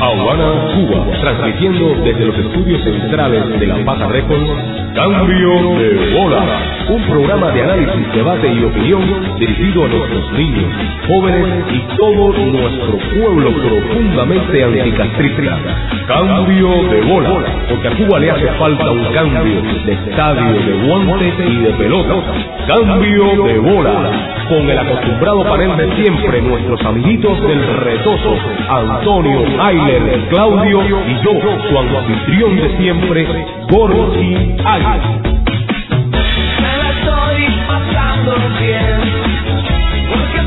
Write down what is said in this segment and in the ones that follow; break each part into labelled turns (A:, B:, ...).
A: Habana, Cuba, transmitiendo desde los estudios centrales de La Pata Records, Cambio de Bola, un programa de análisis, debate y opinión dirigido a nuestros niños, jóvenes y todo nuestro pueblo profundamente anticastrista. Cambio de bola, porque a Cuba le hace falta un cambio de estadio, de guantes y de pelota. Cambio de bola, con el acostumbrado panel de siempre, nuestros amiguitos del retoso, Antonio, Ayler, Claudio y yo, su anfitrión de siempre, Gorgi Ayler.
B: Me la estoy pasando bien, porque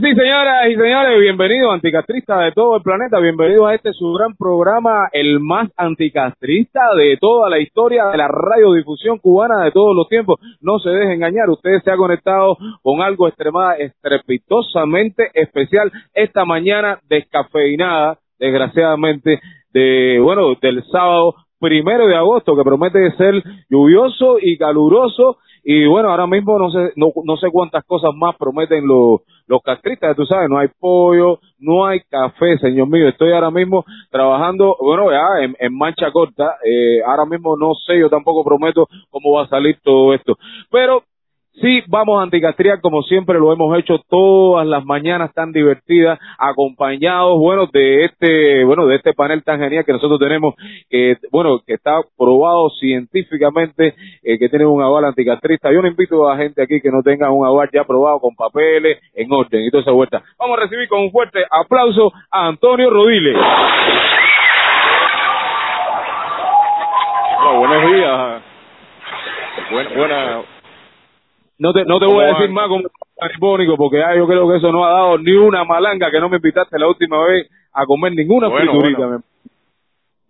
C: Pues sí, señoras y señores, bienvenidos anticastristas de todo el planeta, bienvenidos a este su gran programa, el más anticastrista de toda la historia de la radiodifusión cubana de todos los tiempos. No se deje engañar, usted se ha conectado con algo extremada, estrepitosamente especial esta mañana descafeinada, desgraciadamente, de, bueno, del sábado primero de agosto, que promete ser lluvioso y caluroso y bueno, ahora mismo no sé, no, no sé cuántas cosas más prometen los, los castristas, tú sabes, no hay pollo, no hay café, señor mío. Estoy ahora mismo trabajando, bueno, ya en, en mancha corta. Eh, ahora mismo no sé, yo tampoco prometo cómo va a salir todo esto. Pero Sí, vamos a anticastriar como siempre lo hemos hecho todas las mañanas tan divertidas, acompañados, bueno, de este, bueno, de este panel tan genial que nosotros tenemos, que, bueno, que está probado científicamente, eh, que tiene un aval anticastrista. Yo no invito a gente aquí que no tenga un aval ya probado con papeles, en orden y toda esa vuelta. Vamos a recibir con un fuerte aplauso a Antonio Rodiles.
D: Buenos días. Buena, buena.
C: No te, no te voy a decir más como aripónico porque ah, yo creo que eso no ha dado ni una malanga que no me invitaste la última vez a comer ninguna
D: Bueno,
C: friturita.
D: bueno.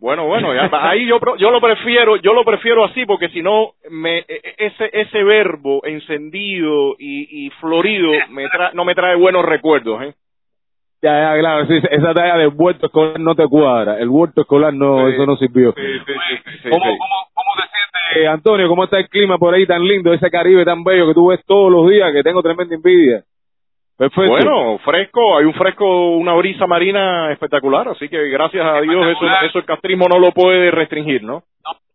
D: Bueno, bueno, ya, ahí yo yo lo prefiero, yo lo prefiero así porque si no me e- e- ese ese verbo encendido y, y florido me tra- no me trae buenos recuerdos, ¿eh?
C: Ya, ya, claro, sí, esa talla del huerto escolar no te cuadra. El huerto escolar no,
D: Sí.
C: eso no sirvió.
D: Sí, sí, sí,
C: ¿Cómo,
D: sí.
C: cómo, sientes, Antonio? ¿Cómo está el clima por ahí tan lindo? Ese Caribe tan bello que tú ves todos los días, que tengo tremenda envidia. Perfecto.
D: Bueno, fresco, hay un fresco, una brisa marina espectacular, así que gracias a Dios eso, eso el castrismo no lo puede restringir, ¿no?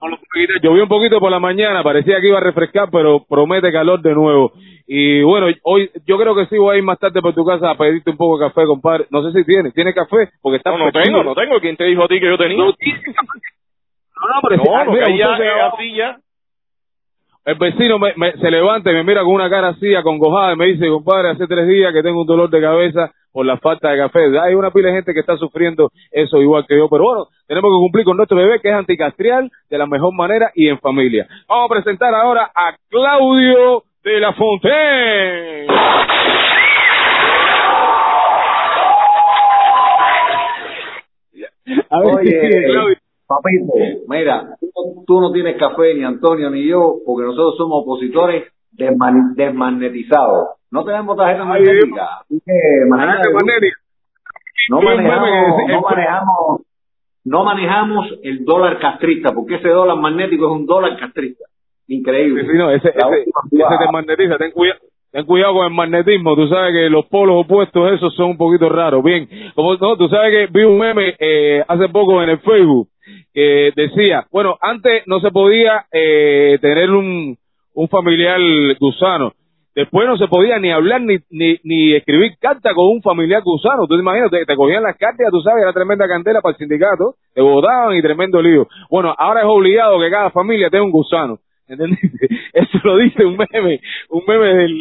C: No lo quitar. Llovió un poquito por la mañana, parecía que iba a refrescar, pero promete calor de nuevo. Y bueno, hoy yo creo que sí voy a ir más tarde por tu casa a pedirte un poco de café, compadre. No sé si tienes. ¿Tienes café? Porque está
D: No, no tengo, no tengo. ¿Quién te dijo a ti que yo tenía?
C: No no, pero si-
D: No,
C: ah,
D: no,
C: mira,
D: así ya.
C: El vecino me, me- se levanta y me mira con una cara así, acongojada, y me dice, compadre, hace tres días que tengo un dolor de cabeza por la falta de café. Hay una pila de gente que está sufriendo eso igual que yo, pero bueno, tenemos que cumplir con nuestro bebé que es anticastrial de la mejor manera y en familia. Vamos a presentar ahora a Claudio de la Fontaine. A ver,
E: Oye,
C: Claudio.
E: Papito, mira, tú, no tienes café, ni Antonio, ni yo, porque nosotros somos opositores desman- desmagnetizados. No tenemos tarjeta magnética. Así que, imagínate no manejamos, no manejamos, no manejamos el dólar castrista, porque ese dólar magnético es un dólar castrista. Increíble.
C: Sí, sí, no, ese, ese, ese
E: jugada.
C: te magnetiza. Ten cuidado, ten cuidado con el magnetismo. Tú sabes que los polos opuestos, esos son un poquito raros. Bien, como no, tú sabes que vi un meme eh, hace poco en el Facebook que decía, bueno, antes no se podía eh, tener un, un familiar gusano. Después no se podía ni hablar ni, ni, ni escribir carta con un familiar gusano. Tú te imaginas, te, te cogían las cartas, tú sabes, era tremenda candela para el sindicato, te votaban y tremendo lío. Bueno, ahora es obligado que cada familia tenga un gusano. ¿Entendiste? Eso lo dice un meme, un meme del,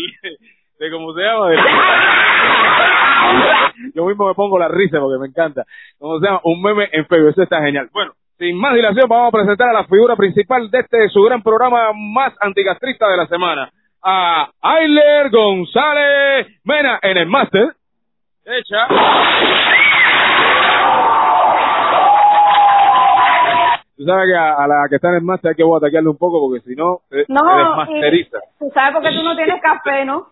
C: de cómo se llama, del- yo mismo me pongo la risa porque me encanta. ¿Cómo se llama? Un meme en Facebook, eso está genial. Bueno, sin más dilación, vamos a presentar a la figura principal de este su gran programa más anticastrista de la semana. A Ayler González Mena en el máster. Hecha. Tú sabes que a, a la que está en el máster hay que ataquearle un poco porque si no, se,
F: No,
C: se
F: y
C: desmasteriza.
F: tú sabes porque tú no tienes café, ¿no?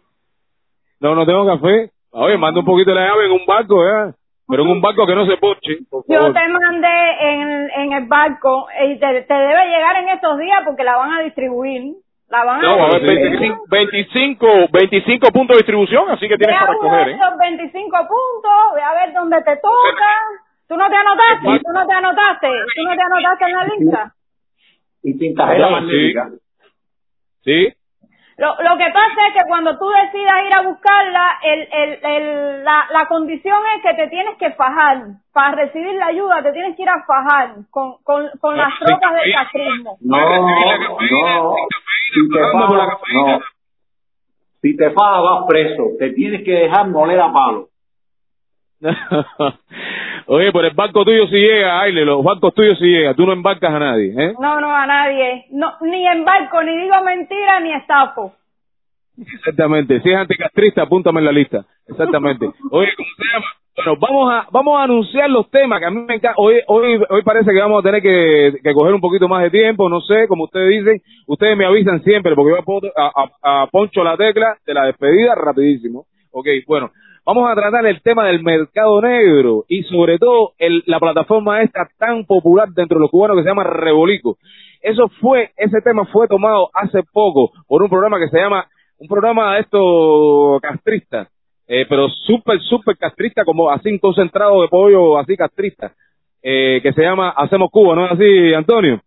C: No, no tengo café. Oye, manda un poquito de la llave en un barco, ¿eh? Pero en un barco que no se poche, por
F: Yo
C: favor.
F: te mandé en, en el barco y te, te debe llegar en estos días porque la van a distribuir. La van a
D: No, a
F: distribuir.
D: 25, 25, 25 puntos de distribución, así que tienes
F: Ve a
D: para coger, ¿eh?
F: esos 25 puntos, ve a ver dónde te toca. ¿Tú no te anotaste? ¿Tú no te anotaste? ¿Tú no te anotaste en la lista?
E: Y magnética.
C: Sí,
F: Lo, lo que pasa es que cuando tú decidas ir a buscarla, el, el, el, la, la condición es que te tienes que fajar. Para recibir la ayuda te tienes que ir a fajar con, con, con las tropas del castrismo.
E: No, no. Si te fajas, no. Si te fajas, vas preso. Te tienes que dejar moler a palo.
C: Oye, pero el barco tuyo sí llega, Aile, los barcos tuyos sí llega, tú no embarcas a nadie, ¿eh?
F: No, no, a nadie. No, ni en barco, ni digo mentira, ni estafo.
C: Exactamente, si es anticastrista, apúntame en la lista. Exactamente. Oye, ¿cómo se llama? Bueno, vamos a vamos a anunciar los temas que a mí me encanta. Hoy hoy hoy parece que vamos a tener que, que coger un poquito más de tiempo, no sé, como ustedes dicen, ustedes me avisan siempre porque yo a, a- a poncho la tecla de la despedida rapidísimo. Ok, bueno, vamos a tratar el tema del mercado negro y sobre todo el, la plataforma esta tan popular dentro de los cubanos que se llama Rebolico. Eso fue, ese tema fue tomado hace poco por un programa que se llama, un programa de estos castristas, eh, pero súper, súper castrista, como así un concentrado de pollo así castrista, eh, que se llama Hacemos Cuba, ¿no es así, Antonio?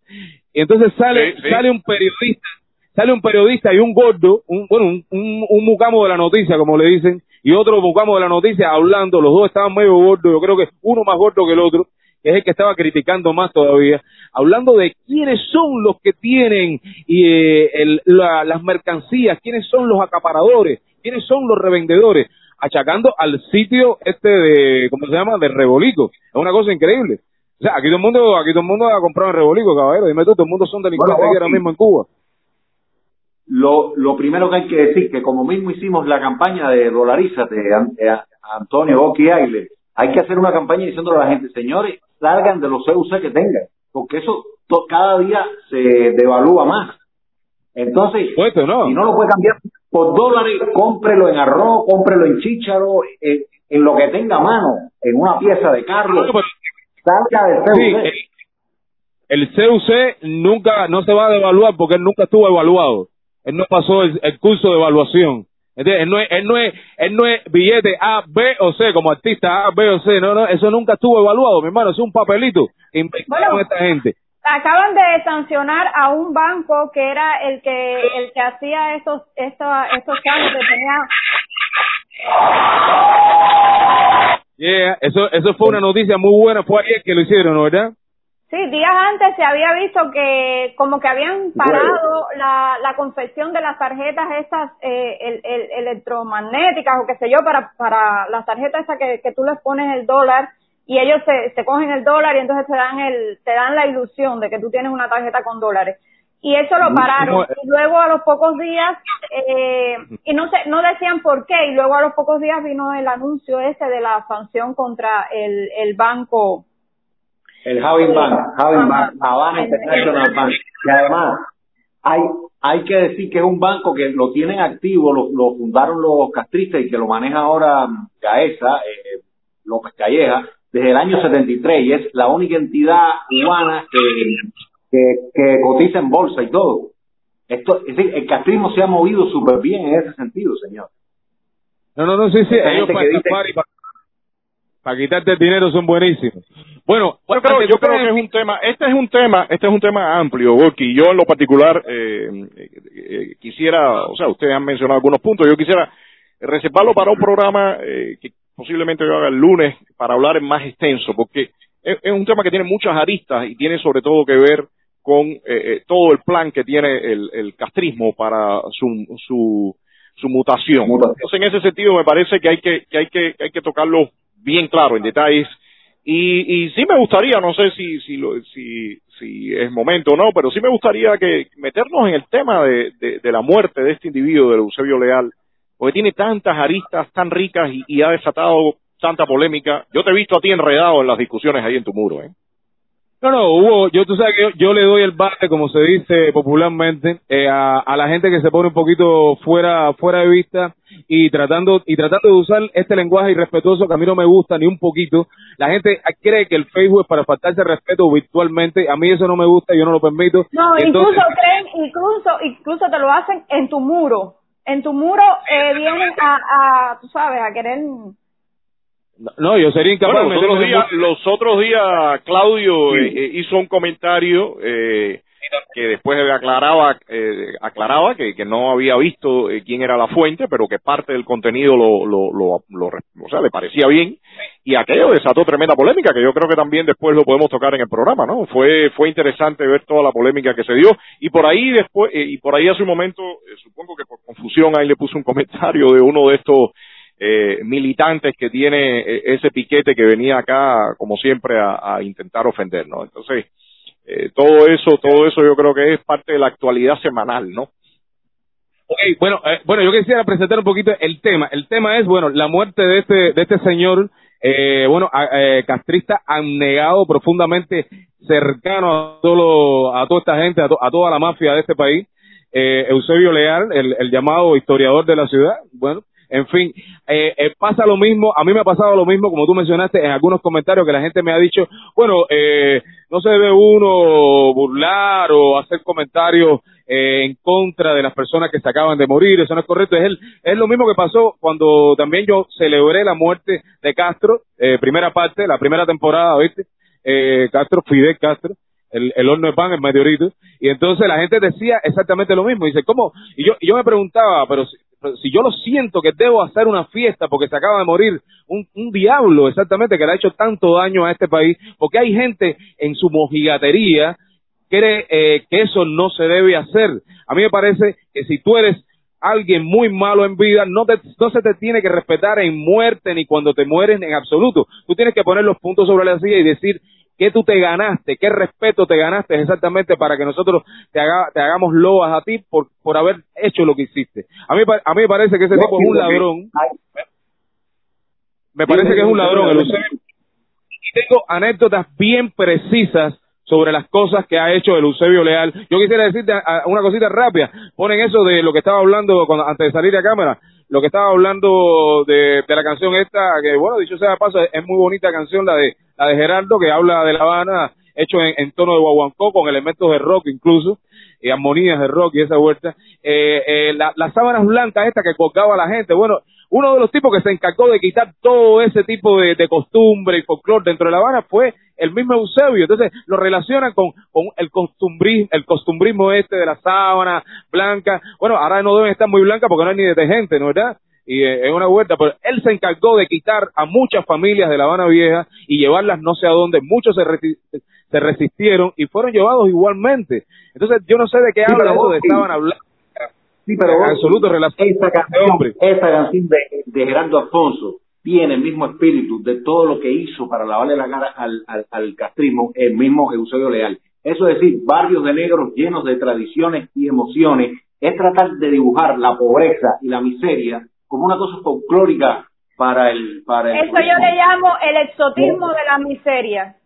C: Y entonces sale,
D: Sí, sí.
C: sale un periodista, sale un periodista y un gordo, un, bueno, un, un, un mucamo de la noticia, como le dicen, y otro mucamo de la noticia hablando, los dos estaban medio gordos, yo creo que uno más gordo que el otro, que es el que estaba criticando más todavía, hablando de quiénes son los que tienen y, eh, el- la- las mercancías, quiénes son los acaparadores, quiénes son los revendedores, achacando al sitio este de, ¿cómo se llama?, de Rebolico. Es una cosa increíble. O sea, aquí todo el mundo, aquí todo el mundo ha comprado en Rebolico, caballero. Dime tú, todo el mundo son delincuentes
E: Bueno,
C: aquí ahora mismo en Cuba.
E: Lo, lo primero que hay que decir que como mismo hicimos la campaña de Dolarízate, An- eh, Antonio Oki Aile, hay que hacer una campaña diciendo a la gente, señores, salgan de los CUC que tengan, porque eso to- cada día se devalúa más. Entonces,
C: Puesto, ¿no?
E: si no lo puede cambiar por dólares, cómprelo en arroz, cómprelo en chícharo, en, en lo que tenga a mano, en una pieza de carro, salga del CUC.
C: Sí, el, el CUC nunca, no se va a devaluar porque él nunca estuvo evaluado. Él no pasó el, el curso de evaluación. ¿Entiendes? Él no, es, él, no es, él no es billete A, B o C, como artista A, B o C. No, no, eso nunca estuvo evaluado, mi hermano. Es un papelito que inventaron
F: Bueno.
C: esta gente.
F: Acaban de sancionar a un banco que era el que el que hacía estos estos estos cambios que tenía
C: Yeah, eso, eso fue una noticia muy buena. Fue ayer que lo hicieron, ¿no, ¿verdad?
F: Sí, días antes se había visto que como que habían parado la, la confección de las tarjetas estas eh, el, el- electromagnéticas o qué sé yo para para las tarjetas esas que, que tú les pones el dólar y ellos se, se cogen el dólar y entonces te dan el te dan la ilusión de que tú tienes una tarjeta con dólares. Y eso lo pararon.
C: ¿Cómo?
F: y luego a los pocos días eh, y no sé no decían por qué y luego a los pocos días vino el anuncio ese de la sanción contra el, el banco
E: El Javin Bank, Javin Bank, Havana
F: El-
E: International Bank. Y además, hay, hay que decir que es un banco que lo tienen activo, lo, lo fundaron los castristas y que lo maneja ahora Gaesa, eh, López Calleja, desde el año 73 y es la única entidad cubana que, que, que cotiza en bolsa y todo. Esto, es decir, el castrismo se ha movido súper bien en ese sentido, señor.
C: No, no, no, sí, sí. Ellos para
E: dice-
C: para, para quitarte el dinero son buenísimos. Bueno,
D: Yo creo, yo
C: que
D: creo que es un tema, este es un tema, este es un tema amplio, Gorky. Yo en lo particular eh, eh, eh, quisiera, o sea, ustedes han mencionado algunos puntos, yo quisiera reservarlo para un programa eh, que posiblemente yo haga el lunes para hablar en más extenso, porque es, es un tema que tiene muchas aristas y tiene sobre todo que ver con eh, eh, todo el plan que tiene el, el castrismo para su, su, su mutación.
E: Mutación.
D: Entonces, en ese sentido, me parece que hay que, que hay que, que hay que tocarlo bien claro en detalles y, y sí me gustaría, no sé si, si, lo, si, si es momento o no, pero sí me gustaría que meternos en el tema de, de, de la muerte de este individuo, de Eusebio Leal, porque tiene tantas aristas tan ricas y, y ha desatado tanta polémica. Yo te he visto a ti enredado en las discusiones ahí en tu muro, ¿eh?
C: No, no, hubo, yo tú sabes que yo, yo le doy el bate, como se dice popularmente, eh, a, a la gente que se pone un poquito fuera, fuera de vista y tratando, y tratando de usar este lenguaje irrespetuoso que a mí no me gusta ni un poquito. La gente cree que el Facebook es para faltarse respeto virtualmente, a mí eso no me gusta, yo no lo permito.
F: No, incluso creen, incluso, incluso te lo hacen en tu muro. En tu muro eh, vienen a, a, tú sabes, a querer...
C: No, yo sería incapaz
D: Bueno, los otros días, los otros días Claudio eh, eh, hizo un comentario eh, que después aclaraba eh, aclaraba que, que no había visto eh, quién era la fuente, pero que parte del contenido lo, lo, lo, lo- o sea, le parecía bien. Y aquello desató tremenda polémica que yo creo que también después lo podemos tocar en el programa, ¿no? Fue fue interesante ver toda la polémica que se dio. Y por ahí después eh, y por ahí hace un momento eh, supongo que por confusión ahí le puse un comentario de uno de estos eh, militantes que tiene eh, ese piquete que venía acá, como siempre, a, intentar ofender, ¿no? Entonces, eh, todo eso, todo eso yo creo que es parte de la actualidad semanal, ¿no?
C: Ok, bueno, eh, bueno, yo quisiera presentar un poquito el tema. El tema es, bueno, la muerte de este, de este señor, eh, bueno, a- eh, castrista abnegado, profundamente cercano a todo, a toda esta gente, a, to- a toda la mafia de este país. Eh, Eusebio Leal, el llamado historiador de la ciudad, bueno, en fin, eh, eh, pasa lo mismo, a mí me ha pasado lo mismo, como tú mencionaste en algunos comentarios que la gente me ha dicho, bueno, eh, no se debe uno burlar o hacer comentarios eh, en contra de las personas que se acaban de morir, eso no es correcto, es, el, es lo mismo que pasó cuando también yo celebré la muerte de Castro, eh, primera parte, la primera temporada, ¿viste? Eh, Castro, Fidel Castro, el, el horno de pan, el meteorito, y entonces la gente decía exactamente lo mismo, dice, ¿cómo? Y yo, y yo me preguntaba, pero si, yo lo siento que debo hacer una fiesta porque se acaba de morir un, un diablo exactamente que le ha hecho tanto daño a este país, porque hay gente en su mojigatería cree eh, que eso no se debe hacer. A mí me parece que si tú eres alguien muy malo en vida, no, te- no se te tiene que respetar en muerte ni cuando te mueres en absoluto. Tú tienes que poner los puntos sobre la silla y decir qué tú te ganaste, qué respeto te ganaste exactamente para que nosotros te, haga- te hagamos loas a ti por, por haber hecho lo que hiciste. A mí, a mí me parece que ese tipo es un ladrón, me parece que es un ladrón, el. Y tengo anécdotas bien precisas sobre las cosas que ha hecho el Eusebio Leal. Yo quisiera decirte una cosita rápida. Ponen eso de lo que estaba hablando cuando, antes de salir a cámara, lo que estaba hablando de, de la canción esta, que bueno, dicho sea de paso, es muy bonita canción la de la de Gerardo, que habla de La Habana, hecho en, tono de guaguancó, con elementos de rock incluso, y armonías de rock y esa vuelta. Eh, eh, la- las sábanas blancas esta que colgaba la gente, bueno, uno de los tipos que se encargó de quitar todo ese tipo de, de costumbre y folclore dentro de La Habana fue el mismo Eusebio. Entonces lo relacionan con, con el costumbrismo, el costumbrismo este de la sábana blanca. Bueno, ahora no deben estar muy blancas porque no hay ni detergente, ¿no verdad? Y eh, es una vuelta, pero él se encargó de quitar a muchas familias de La Habana Vieja y llevarlas no sé a dónde. Muchos se, resi- se resistieron y fueron llevados igualmente. Entonces yo no sé de qué
E: Sí,
C: habla eso de
E: sí.
C: sábana blanca.
E: Sí, pero
C: En
E: vos-
C: absoluto relación
E: esa canción,
C: hombre.
E: esa canción de, de Gerardo Alfonso tiene el mismo espíritu de todo lo que hizo para lavarle la cara al, al, al castrismo el mismo Eusebio Leal. Eso es decir, barrios de negros llenos de tradiciones y emociones, es tratar de dibujar la pobreza y la miseria como una cosa folclórica para el para el
F: Eso yo le llamo el exotismo de la miseria.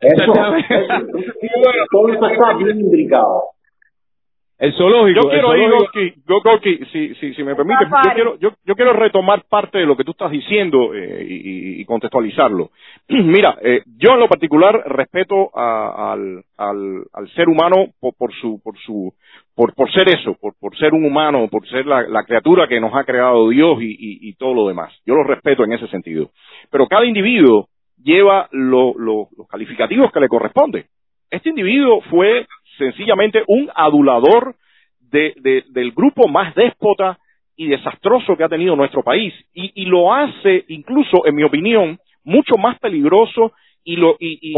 E: eso, eso. Todo eso está bien imbricado.
C: El zoológico.
D: Yo quiero ir,
C: zoológico-
D: Gorky, yo, Gorky, si, si, si me permite, yo quiero, yo, yo quiero retomar parte de lo que tú estás diciendo eh, y, y- y contextualizarlo. Mira, eh, yo en lo particular respeto a- al, al, al ser humano por, por su, por su, por, ser eso, por, ser un humano, por ser la, criatura que nos ha creado Dios y, todo lo demás. Yo lo respeto en ese sentido. Pero cada individuo lleva lo- lo- los calificativos que le corresponden. Este individuo fue sencillamente un adulador de- de- del grupo más déspota y desastroso que ha tenido nuestro país. Y, y lo hace, incluso, en mi opinión, mucho más peligroso y, lo, y,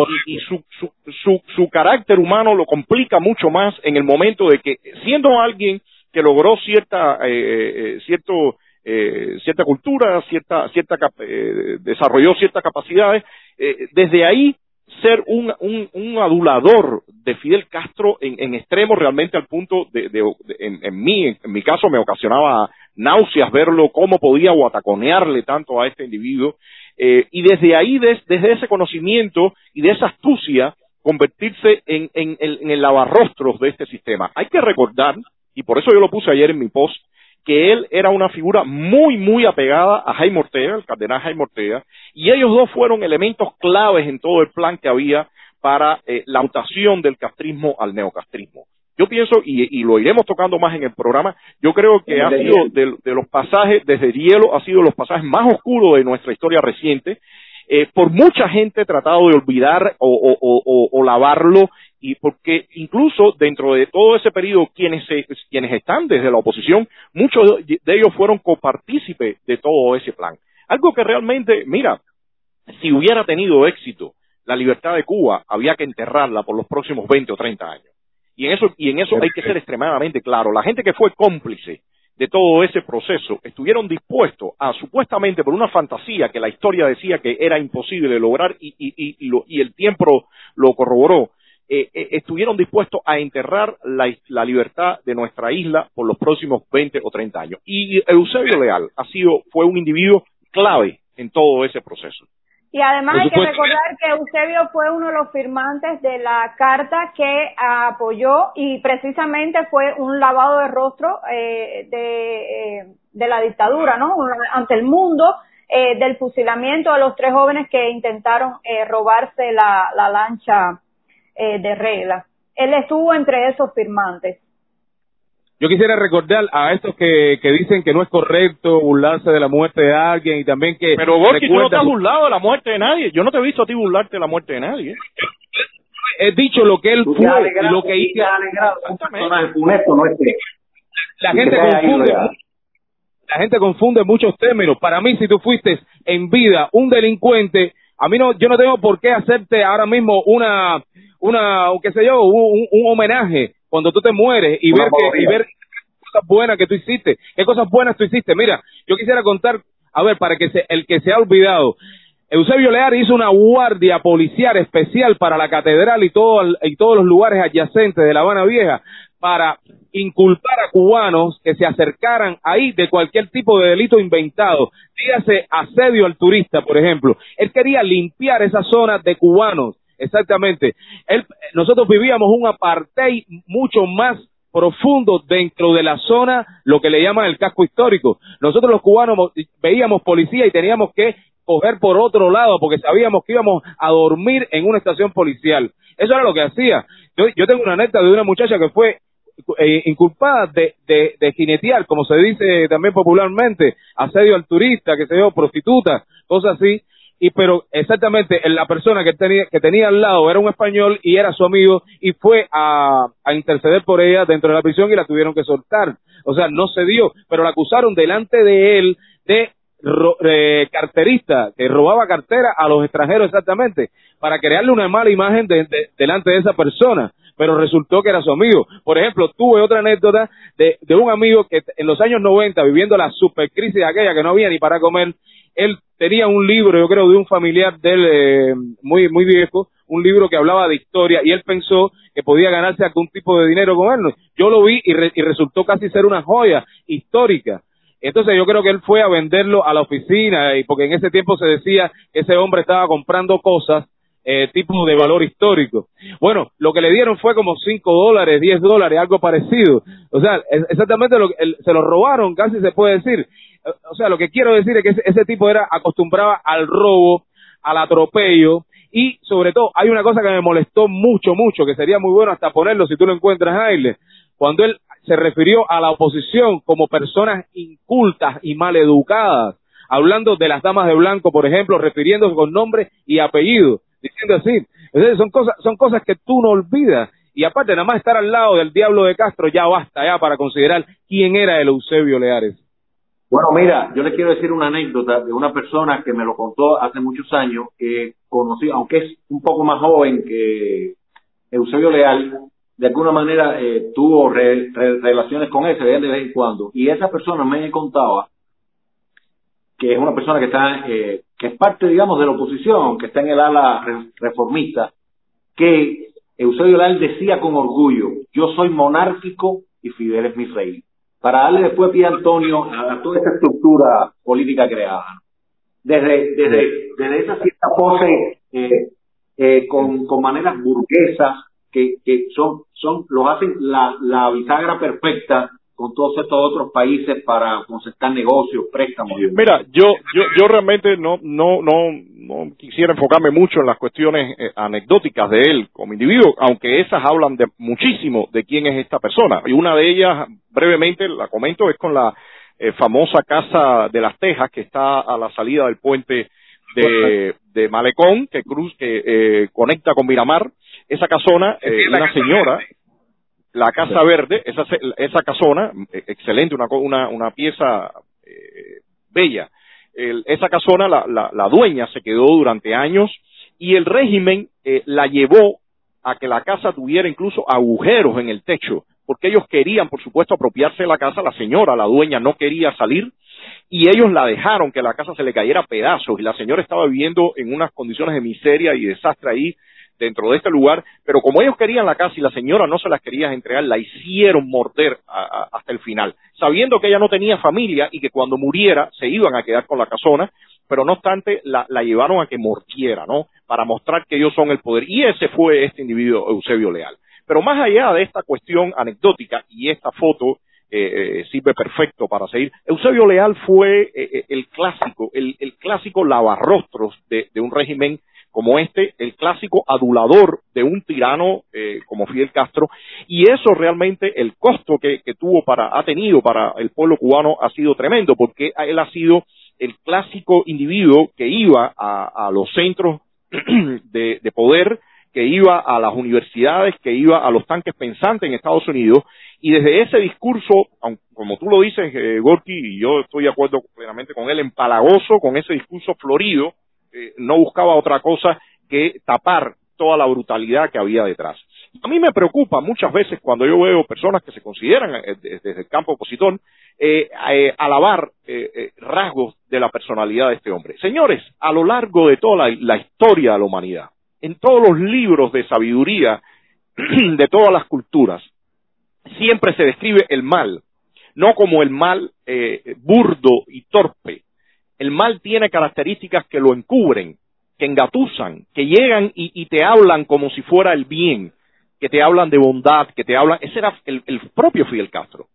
D: su, su, su, carácter humano lo complica mucho más en el momento de que, siendo alguien que logró cierta, eh, eh, cierto, eh, cierta cultura, cierta, cierta, eh, desarrolló ciertas capacidades, eh, desde ahí ser un, un, un adulador de Fidel Castro en, en extremo realmente al punto de, de- de- en, en mí, en, mi caso me ocasionaba náuseas verlo, cómo podía guataconearle tanto a este individuo, eh, y desde ahí, des- desde ese conocimiento y de esa astucia, convertirse en, en, en el lavarrostros de este sistema. Hay que recordar, y por eso yo lo puse ayer en mi post, que él era una figura muy, muy apegada a Jaime Ortega, el cardenal Jaime Ortega, y ellos dos fueron elementos claves en todo el plan que había para eh, la mutación del castrismo al neocastrismo. Yo pienso, y, y, lo iremos tocando más en el programa, yo creo que ha sido de, de, los pasajes, desde el hielo, ha sido los pasajes más oscuros de nuestra historia reciente. Eh, por mucha gente tratado de olvidar o, o, o, o, lavarlo, y porque incluso dentro de todo ese periodo, quienes, se, quienes están desde la oposición, muchos de ellos fueron copartícipes de todo ese plan. Algo que realmente, mira, si hubiera tenido éxito la libertad de Cuba, había que enterrarla por los próximos 20 o 30 años. Y en eso, y en eso hay que ser extremadamente claro. La gente que fue cómplice de todo ese proceso estuvieron dispuestos a, supuestamente por una fantasía que la historia decía que era imposible lograr y, y, y, y lo, el tiempo lo corroboró, eh, eh, estuvieron dispuestos a enterrar la, la, libertad de nuestra isla por los próximos 20 o 30 años. Y Eusebio Leal ha sido, fue un individuo clave en todo ese proceso.
F: Y además hay que recordar que Eusebio fue uno de los firmantes de la carta que apoyó y precisamente fue un lavado de rostro eh, de, eh, de, la dictadura, ¿no? Ante el mundo eh, del fusilamiento de los tres jóvenes que intentaron eh, robarse la, la lancha eh, de regla. Él estuvo entre esos firmantes.
C: Yo quisiera recordar a estos que, que dicen que no es correcto burlarse de la muerte de alguien y también que...
D: Pero vos, tú no te has burlado de la muerte de nadie. Yo no te he visto a ti burlarte de la muerte de nadie.
C: He dicho lo que él fue, lo que hizo. La gente confunde, la gente confunde muchos términos. Para mí, si tú fuiste en vida un delincuente, a mí no, yo no tengo por qué hacerte ahora mismo una, una, qué sé yo, un, un homenaje cuando tú te mueres y ver que, y ver cosas buenas que tú hiciste, qué cosas buenas tú hiciste. Mira, yo quisiera contar, a ver, para que se, el que se ha olvidado, Eusebio Lear hizo una guardia policial especial para la catedral y, todo, y todos los lugares adyacentes de La Habana Vieja para inculpar a cubanos que se acercaran ahí de cualquier tipo de delito inventado. Dígase asedio al turista, por ejemplo. Él quería limpiar esa zona de cubanos exactamente. Él, nosotros vivíamos un apartheid mucho más profundo dentro de la zona, lo que le llaman el casco histórico. Nosotros los cubanos veíamos policía y teníamos que coger por otro lado porque sabíamos que íbamos a dormir en una estación policial. Eso era lo que hacía. Yo, yo tengo una neta de una muchacha que fue eh, inculpada de, de, de, jinetear, como se dice también popularmente, asedio al turista, que se dio prostituta, cosas así, y pero exactamente la persona que tenía que tenía al lado era un español y era su amigo y fue a, interceder por ella dentro de la prisión y la tuvieron que soltar o sea no se dio pero la acusaron delante de él de carterista que robaba cartera a los extranjeros exactamente para crearle una mala imagen de, de, delante de esa persona pero resultó que era su amigo. Por ejemplo, tuve otra anécdota de, de un amigo que en los años 90, viviendo la supercrisis aquella que no había ni para comer, él tenía un libro, yo creo, de un familiar de él eh, muy, muy viejo, un libro que hablaba de historia y él pensó que podía ganarse algún tipo de dinero con él. Yo lo vi y, re, y resultó casi ser una joya histórica. Entonces yo creo que él fue a venderlo a la oficina y porque en ese tiempo se decía que ese hombre estaba comprando cosas eh, tipo de valor histórico. Bueno, lo que le dieron fue como 5 dólares, 10 dólares, algo parecido. O sea, exactamente lo que se lo robaron, casi se puede decir o sea, lo que quiero decir es que ese, ese tipo era acostumbraba al robo, al atropello y sobre todo hay una cosa que me molestó mucho, mucho, que sería muy bueno hasta ponerlo si tú lo encuentras, Aile, cuando él se refirió a la oposición como personas incultas y maleducadas, hablando de las damas de blanco, por ejemplo, refiriéndose con nombre y apellido, diciendo así. Entonces son cosas, son cosas que tú no olvidas. Y aparte, nada más estar al lado del diablo de Castro, ya basta ya para considerar quién era el Eusebio Leares.
E: Bueno, mira, yo le quiero decir una anécdota de una persona que me lo contó hace muchos años, que conocí, aunque es un poco más joven que Eusebio Leal, de alguna manera eh, tuvo re, re, relaciones con él, se veían de vez en cuando. Y esa persona me contaba que es una persona que está, eh, que es parte, digamos, de la oposición, que está en el ala re, reformista, que Eusebio Leal decía con orgullo, yo soy monárquico y Fidel es mi rey para darle después pie a Antonio a, toda esta estructura política creada. Desde, desde, desde esa cierta pose eh, eh, con, con maneras burguesas que, que son, son, los hacen la, la bisagra perfecta con todos estos otros países para concertar negocios, préstamos.
D: Mira, yo, yo, yo realmente no, no, no, no quisiera enfocarme mucho en las cuestiones eh, anecdóticas de él como individuo, aunque esas hablan de muchísimo de quién es esta persona. Y una de ellas, brevemente, la comento, es con la eh, famosa casa de las Tejas que está a la salida del puente de, de Malecón, que cruz, que eh, conecta con Miramar. Esa casona, eh, una señora, la Casa Verde, esa, esa casona, eh, excelente, una, una, una pieza eh, bella. El- esa casona, la, la, la dueña se quedó durante años y el régimen eh, la llevó a que la casa tuviera incluso agujeros en el techo, porque ellos querían, por supuesto, apropiarse de la casa, la señora, la dueña, no quería salir, y ellos la dejaron que la casa se le cayera a pedazos, y la señora estaba viviendo en unas condiciones de miseria y desastre ahí dentro de este lugar, pero como ellos querían la casa y la señora no se las quería entregar, la hicieron morder hasta el final, sabiendo que ella no tenía familia y que cuando muriera se iban a quedar con la casona, pero no obstante la, llevaron a que mordiera, ¿no? Para mostrar que ellos son el poder. Y ese fue este individuo, Eusebio Leal. Pero más allá de esta cuestión anecdótica, y esta foto eh, eh, sirve perfecto para seguir, Eusebio Leal fue eh, eh, el clásico, el, clásico lavarrostros de un régimen como este, el clásico adulador de un tirano eh, como Fidel Castro, y eso realmente el costo que, que tuvo para, ha tenido para el pueblo cubano ha sido tremendo, porque él ha sido el clásico individuo que iba a, a los centros de, de poder, que iba a las universidades, que iba a los tanques pensantes en Estados Unidos, y desde ese discurso, como tú lo dices, eh, Gorky, y yo estoy de acuerdo plenamente con él, empalagoso, con ese discurso florido, eh, no buscaba otra cosa que tapar toda la brutalidad que había detrás. A mí me preocupa muchas veces cuando yo veo personas que se consideran eh, de- desde el campo opositor eh, eh, alabar rasgos de la personalidad de este hombre. Señores, a lo largo de toda la, la historia de la humanidad, en todos los libros de sabiduría de todas las culturas, siempre se describe el mal, no como el mal burdo y torpe. El mal tiene características que lo encubren, que engatusan, que llegan y, y te hablan como si fuera el bien, que te hablan de bondad, que te hablan. Ese era el, propio Fidel Castro.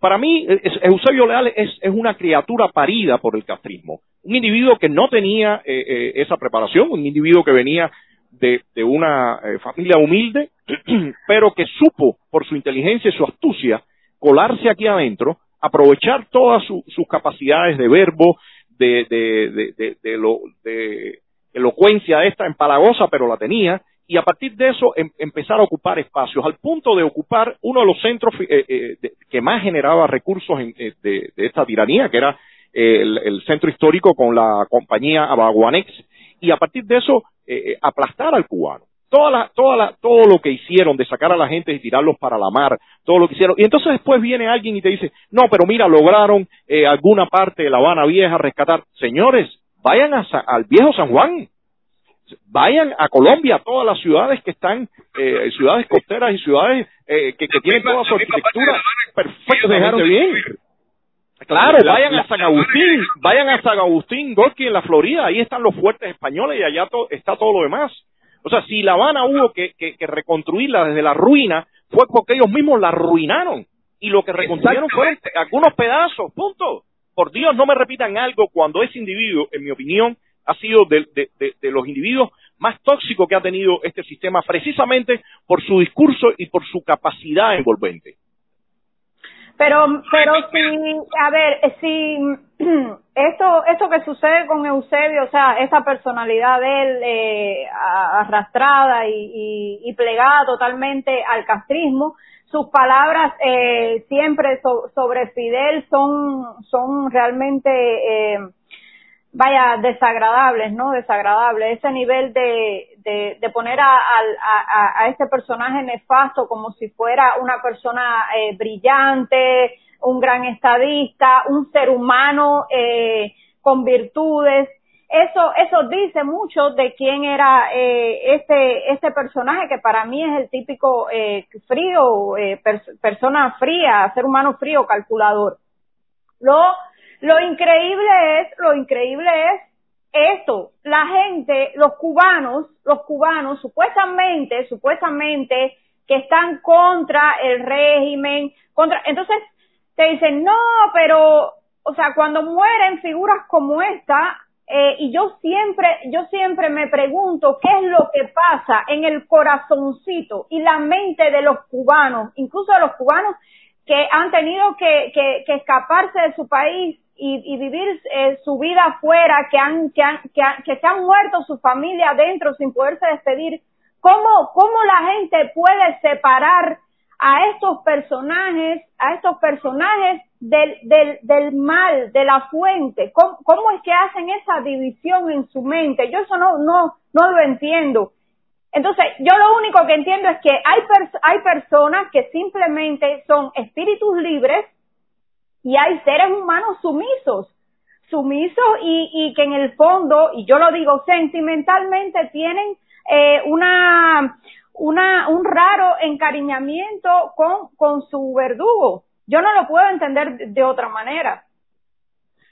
D: Para mí, Eusebio Leal es, una criatura parida por el castrismo. Un individuo que no tenía eh, eh, esa preparación, un individuo que venía de, una eh, familia humilde, pero que supo, por su inteligencia y su astucia, colarse aquí adentro, aprovechar todas su- sus capacidades de verbo, de, de, de, de- lo, de elocuencia esta empalagosa, pero la tenía, y a partir de eso em- empezar a ocupar espacios, al punto de ocupar uno de los centros eh, eh, que más generaba recursos en- eh, de, de esta tiranía, que era el, el centro histórico con la compañía Abaguanex, y a partir de eso aplastar al cubano. Toda la, toda la, todo lo que hicieron de sacar a la gente y tirarlos para la mar, todo lo que hicieron. Y entonces después viene alguien y te dice, no, pero mira, lograron eh, alguna parte de La Habana Vieja rescatar. Señores, vayan a Sa- al viejo San Juan, vayan a Colombia, a todas las ciudades que están, eh, ciudades costeras y ciudades eh, que, que tienen toda su arquitectura perfectamente bien. Claro,
C: La-
D: vayan a San Agustín, vayan a San Agustín, Gorky, en la Florida, ahí están los fuertes españoles y allá to- está todo lo demás. O sea, si La Habana hubo que, que- que reconstruirla desde la ruina, fue porque ellos mismos la arruinaron. Y lo que reconstruyeron fueron algunos pedazos, punto. Por Dios, no me repitan algo cuando ese individuo, en mi opinión, ha sido de, de- de- de los individuos más tóxicos que ha tenido este sistema, precisamente por su discurso y por su capacidad envolvente.
F: Pero, pero si, a ver, eh, si esto, esto que sucede con Eusebio, o sea, esa personalidad de él eh, arrastrada y, y, y plegada totalmente al castrismo, sus palabras eh, siempre so- sobre Fidel son, son realmente, eh, vaya, desagradables, ¿no? Desagradables. Ese nivel de, de, de poner a, a, a, este personaje nefasto como si fuera una persona eh, brillante, un gran estadista, un ser humano eh, con virtudes. Eso, eso dice mucho de quién era eh, este, este personaje que para mí es el típico eh, frío, eh, pers- persona fría, ser humano frío, calculador. Lo, lo increíble es, lo increíble es esto, la gente, los cubanos, los cubanos supuestamente, supuestamente que están contra el régimen, contra, entonces te dicen, no, pero, o sea, cuando mueren figuras como esta, eh, y yo siempre, yo siempre me pregunto qué es lo que pasa en el corazoncito y la mente de los cubanos, incluso de los cubanos que han tenido que, que, que escaparse de su país y, y vivir eh, su vida afuera, que han, que, han, que, que se han muerto su familia adentro sin poderse despedir. ¿Cómo, cómo la gente puede separar a estos personajes, a estos personajes del, del, del mal, de la fuente? ¿Cómo, ¿Cómo es que hacen esa división en su mente? Yo eso no, no, no lo entiendo. Entonces, yo lo único que entiendo es que hay, pers hay personas que simplemente son espíritus libres y hay seres humanos sumisos, sumisos y, y que en el fondo, y yo lo digo sentimentalmente, tienen eh, una, una, un raro encariñamiento con, con su verdugo. Yo no lo puedo entender de otra manera.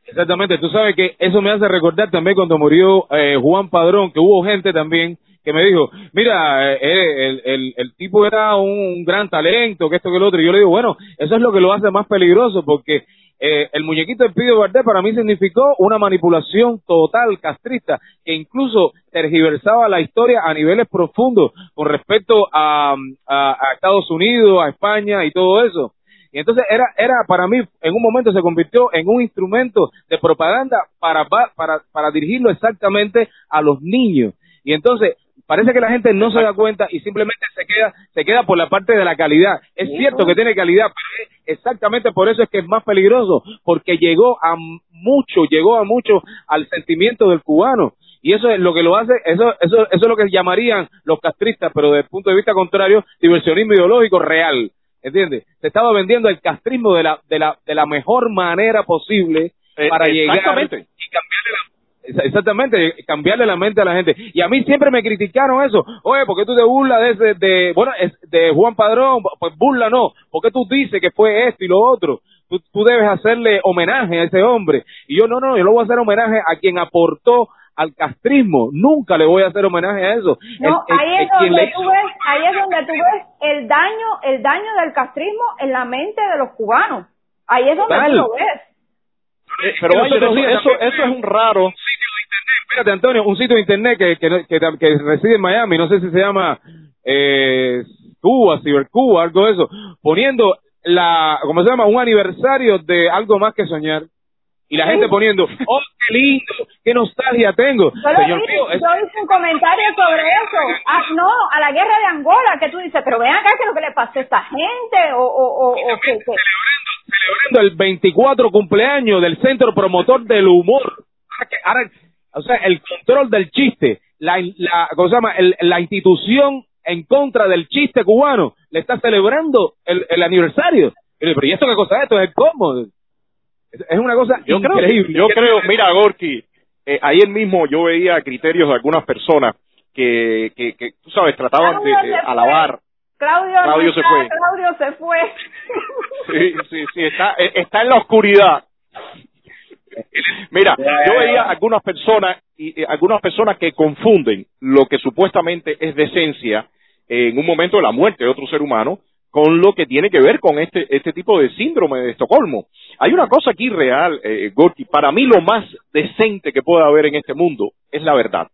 C: Exactamente, tú sabes que eso me hace recordar también cuando murió eh, Juan Padrón, que hubo gente también que me dijo, mira, eh, el, el, el, tipo era un gran talento, que esto que lo otro, y yo le digo, bueno, eso es lo que lo hace más peligroso, porque eh, el muñequito de Pido Verde para mí significó una manipulación total castrista, que incluso tergiversaba la historia a niveles profundos con respecto a, a, a Estados Unidos, a España y todo eso. Y entonces era, era para mí, en un momento se convirtió en un instrumento de propaganda para, para, para dirigirlo exactamente a los niños. Y entonces, parece que la gente no se da cuenta y simplemente se queda se queda por la parte de la calidad. Es cierto que tiene calidad, pero exactamente por eso es que es más peligroso, porque llegó a mucho, llegó a mucho al sentimiento del cubano. Y eso es lo que lo hace, eso, eso, eso es lo que llamarían los castristas, pero desde el punto de vista contrario, diversionismo ideológico real. ¿Entiendes? Se estaba vendiendo el castrismo de la, de la, de la mejor manera posible
D: Eh,
C: para llegar y cambiarle la, exactamente, cambiarle la mente a la gente. Y a mí siempre me criticaron eso. Oye, ¿por qué tú te burlas de ese, de, bueno, de Juan Padrón? Pues burla no. ¿Por qué tú dices que fue esto y lo otro? Tú, tú debes hacerle homenaje a ese hombre. Y yo, no, no, yo le voy a hacer homenaje a quien aportó al castrismo. Nunca le voy a hacer homenaje a eso.
F: No,
C: El- el-
F: ahí es donde tú ves, ahí es donde tú ves el daño, el daño del castrismo en la mente de los cubanos. Ahí es donde tú lo ves.
D: Eh, pero eso, eso, eso es un raro.
C: Espérate, Antonio, un sitio de internet que, que, que, que reside en Miami, no sé si se llama eh, Cuba, Cibercuba, algo de eso, poniendo la, ¿cómo se llama? Un aniversario de algo más que soñar. Y la gente poniendo, oh, qué lindo, qué nostalgia tengo.
F: Yo, lo
C: Señor
F: vi,
C: mío, es-
F: yo hice un comentario sobre eso. Ah, no, a la guerra de Angola, que tú dices, pero ven acá, ¿qué es lo que le pasó a esta gente? O, o, o, o qué, qué.
C: Celebrando el 24 cumpleaños del Centro Promotor del Humor. Ahora o sea, el control del chiste, la, la, ¿cómo se llama? El- la institución en contra del chiste cubano le está celebrando el, el aniversario. Pero, pero ¿y esto qué cosa es? Esto es cómo? Es es una cosa
D: Yo creo,
C: increíble.
D: yo creo, mira, Gorky, eh, ayer mismo yo veía criterios de algunas personas que, que, que tú sabes, trataban de,
F: Claudio
D: de alabar.
F: Claudio, no
D: Claudio se
F: está,
D: fue.
F: Claudio se fue.
D: Sí, sí, sí, está, eh, está en la oscuridad. Mira, yo veía algunas personas y y algunas personas que confunden lo que supuestamente es decencia en un momento de la muerte de otro ser humano con lo que tiene que ver con este este tipo de síndrome de Estocolmo. Hay una cosa aquí real, eh, Gorky, para mí lo más decente que puede haber en este mundo es la verdad.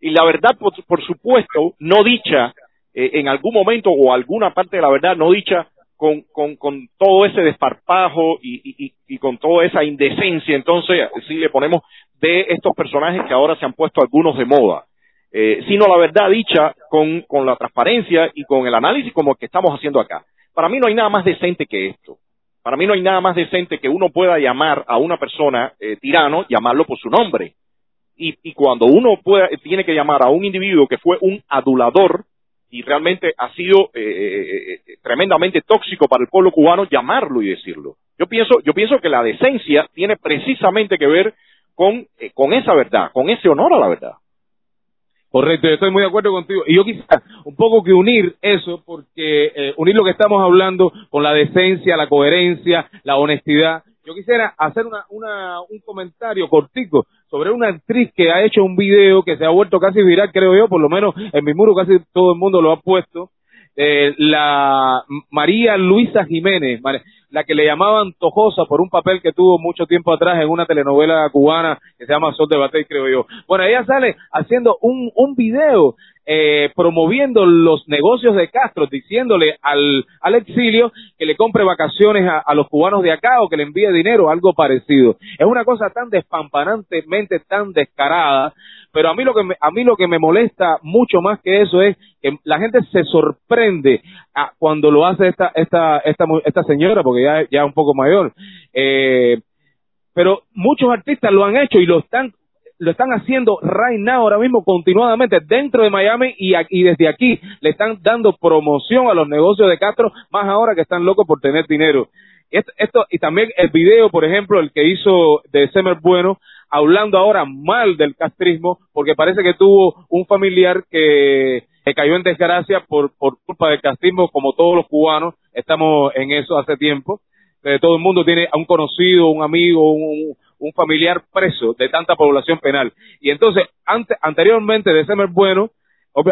D: Y la verdad, por, por supuesto, no dicha eh, en algún momento o alguna parte de la verdad no dicha con, con, todo ese desparpajo y, con toda esa indecencia, entonces sí le ponemos de estos personajes que ahora se han puesto algunos de moda, eh, sino la verdad dicha con, la transparencia y con el análisis como el que estamos haciendo acá. Para mí no hay nada más decente que esto. Para mí no hay nada más decente que uno pueda llamar a una persona eh, tirano, llamarlo por su nombre. Y, y cuando uno puede, tiene que llamar a un individuo que fue un adulador y realmente ha sido eh, eh, eh, tremendamente tóxico para el pueblo cubano, llamarlo y decirlo. Yo pienso, yo pienso que la decencia tiene precisamente que ver con, con esa verdad, con ese honor a la verdad.
C: Correcto, yo estoy muy de acuerdo contigo. Y yo quisiera un poco que unir eso, porque unir lo que estamos hablando con la decencia, la coherencia, la honestidad. Yo quisiera hacer una, una, un comentario cortico sobre una actriz que ha hecho un video que se ha vuelto casi viral, creo yo, por lo menos en mi muro casi todo el mundo lo ha puesto, eh, la María Luisa Jiménez, la que le llamaban Tojosa por un papel que tuvo mucho tiempo atrás en una telenovela cubana que se llama Sol de Batey, creo yo. Bueno, ella sale haciendo un, un video eh, promoviendo los negocios de Castro, diciéndole al, al exilio que le compre vacaciones a, a, los cubanos de acá o que le envíe dinero, algo parecido. Es una cosa tan despampanantemente tan descarada, pero a mí lo que me, a mí lo que me molesta mucho más que eso es que la gente se sorprende a, cuando lo hace esta esta esta esta señora porque ya ya es un poco mayor. Eh, pero muchos artistas lo han hecho y lo están lo están haciendo right ahora mismo, continuadamente dentro de Miami y, y desde aquí le están dando promoción a los negocios de Castro, más ahora que están locos por tener dinero. Esto, esto, y también el video, por ejemplo, el que hizo de Semer Bueno, hablando ahora mal del castrismo, porque parece que tuvo un familiar que, cayó en desgracia por, por culpa del castrismo, como todos los cubanos, estamos en eso hace tiempo. Eh, todo el mundo tiene a un conocido, un amigo, un, un familiar preso de tanta población penal. Y entonces, ante, anteriormente de Semer Bueno,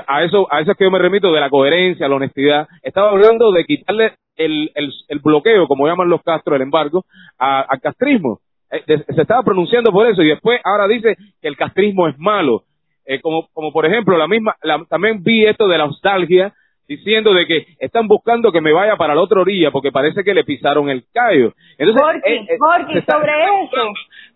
C: a eso, a eso es que yo me remito de la coherencia, la honestidad, estaba hablando de quitarle el, el, el bloqueo, como llaman los Castro, el embargo, al castrismo. Eh, se estaba pronunciando por eso y después ahora dice que el castrismo es malo. Eh, como, como por ejemplo, la misma, la, también vi esto de la nostalgia diciendo de que están buscando que me vaya para la otra orilla porque parece que le pisaron el callo.
F: Entonces, eh, eh sobre eso.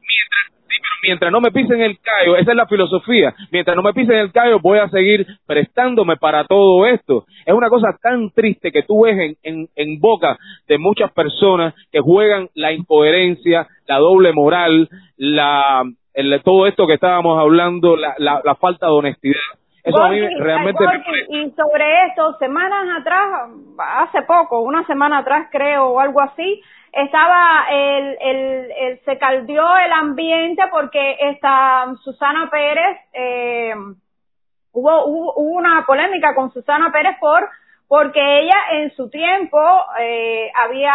C: Mientras, mientras no me pisen el callo, esa es la filosofía, mientras no me pisen el callo voy a seguir prestándome para todo esto. Es una cosa tan triste que tú ves en, en, en boca de muchas personas que juegan la incoherencia, la doble moral, la, el, todo esto que estábamos hablando, la, la, la falta de honestidad eso a mí realmente
F: Y sobre esto, semanas atrás, hace poco, una semana atrás creo, o algo así, estaba el, el, el se caldeó el ambiente porque esta Susana Pérez, eh, hubo, hubo, una polémica con Susana Pérez por porque ella en su tiempo eh, había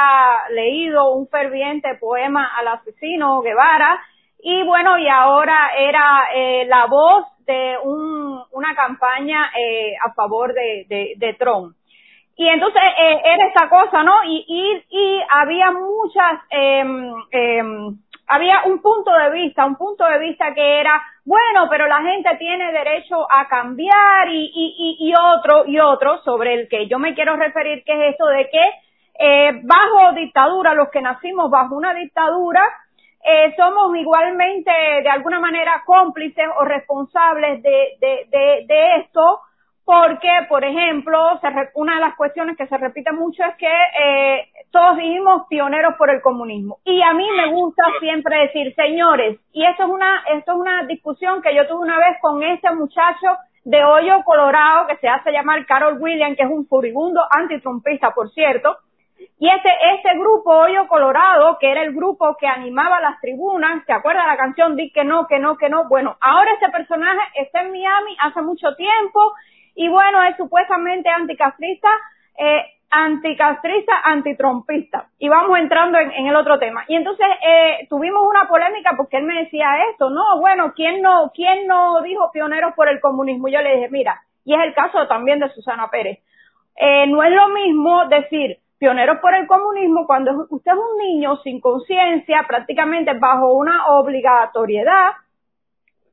F: leído un ferviente poema al asesino Guevara y bueno, y ahora era eh, la voz de un, una campaña eh, a favor de, de, de, Trump. Y entonces eh, era esa cosa, ¿no? Y, y, y había muchas, eh, había un punto de vista, un punto de vista que era, bueno, pero la gente tiene derecho a cambiar y, y, y, y otro, y otro, sobre el que yo me quiero referir, que es esto de que eh, bajo dictadura, los que nacimos bajo una dictadura, eh, somos igualmente de alguna manera cómplices o responsables de, de, de, de esto, porque, por ejemplo, una de las cuestiones que se repite mucho es que eh, todos dijimos pioneros por el comunismo. Y a mí me gusta siempre decir, señores, y esto es una, esto es una discusión que yo tuve una vez con este muchacho de hoyo colorado que se hace llamar Carol Williams, que es un furibundo antitrumpista, por cierto, y ese, ese grupo Hoyo Colorado, que era el grupo que animaba las tribunas, ¿se acuerda la canción Di que no, que no, que no? Bueno, ahora ese personaje está en Miami hace mucho tiempo y bueno, es supuestamente anticastrista, eh, anticastrista, antitrompista. Y vamos entrando en, el otro tema. Y entonces eh, tuvimos una polémica porque él me decía esto, no, bueno, ¿quién no, quién no dijo pioneros por el comunismo? Yo le dije, mira, y es el caso también de Susana Pérez. Eh, no es lo mismo decir, pioneros por el comunismo cuando usted es un niño sin conciencia, prácticamente bajo una obligatoriedad,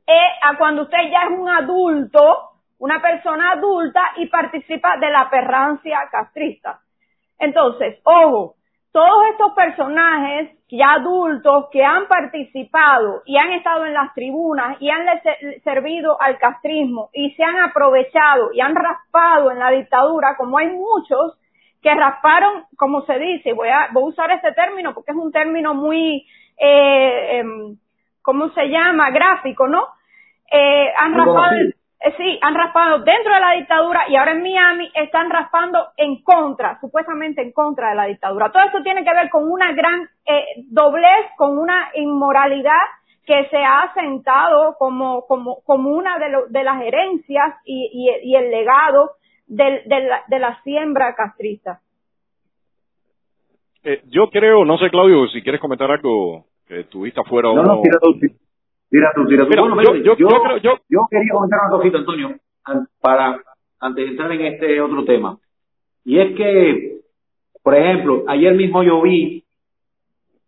F: eh, a cuando usted ya es un adulto, una persona adulta y participa de la perrancia castrista. Entonces, ojo, todos estos personajes ya adultos que han participado y han estado en las tribunas y han servido al castrismo y se han aprovechado y han raspado en la dictadura, como hay muchos, que rasparon, como se dice, voy a, voy a usar este término porque es un término muy, eh, eh, ¿cómo se llama? Gráfico, ¿no? Eh, han raspado, eh, sí, han raspado dentro de la dictadura y ahora en Miami están raspando en contra, supuestamente en contra de la dictadura. Todo esto tiene que ver con una gran eh, doblez, con una inmoralidad que se ha asentado como, como, como una de, lo, de las herencias y, y, y el legado de, de, la, de la siembra castrista.
D: Eh, yo creo, no sé Claudio, si quieres comentar algo que tuviste afuera
E: no,
D: o
E: no. quiero, Tira tú, tira tú.
D: Mira,
E: Bueno,
D: yo- creo- yo-
E: yo quería comentar una cosita, Antonio, an- para antes de entrar en este otro tema. Y es que, por ejemplo, ayer mismo yo vi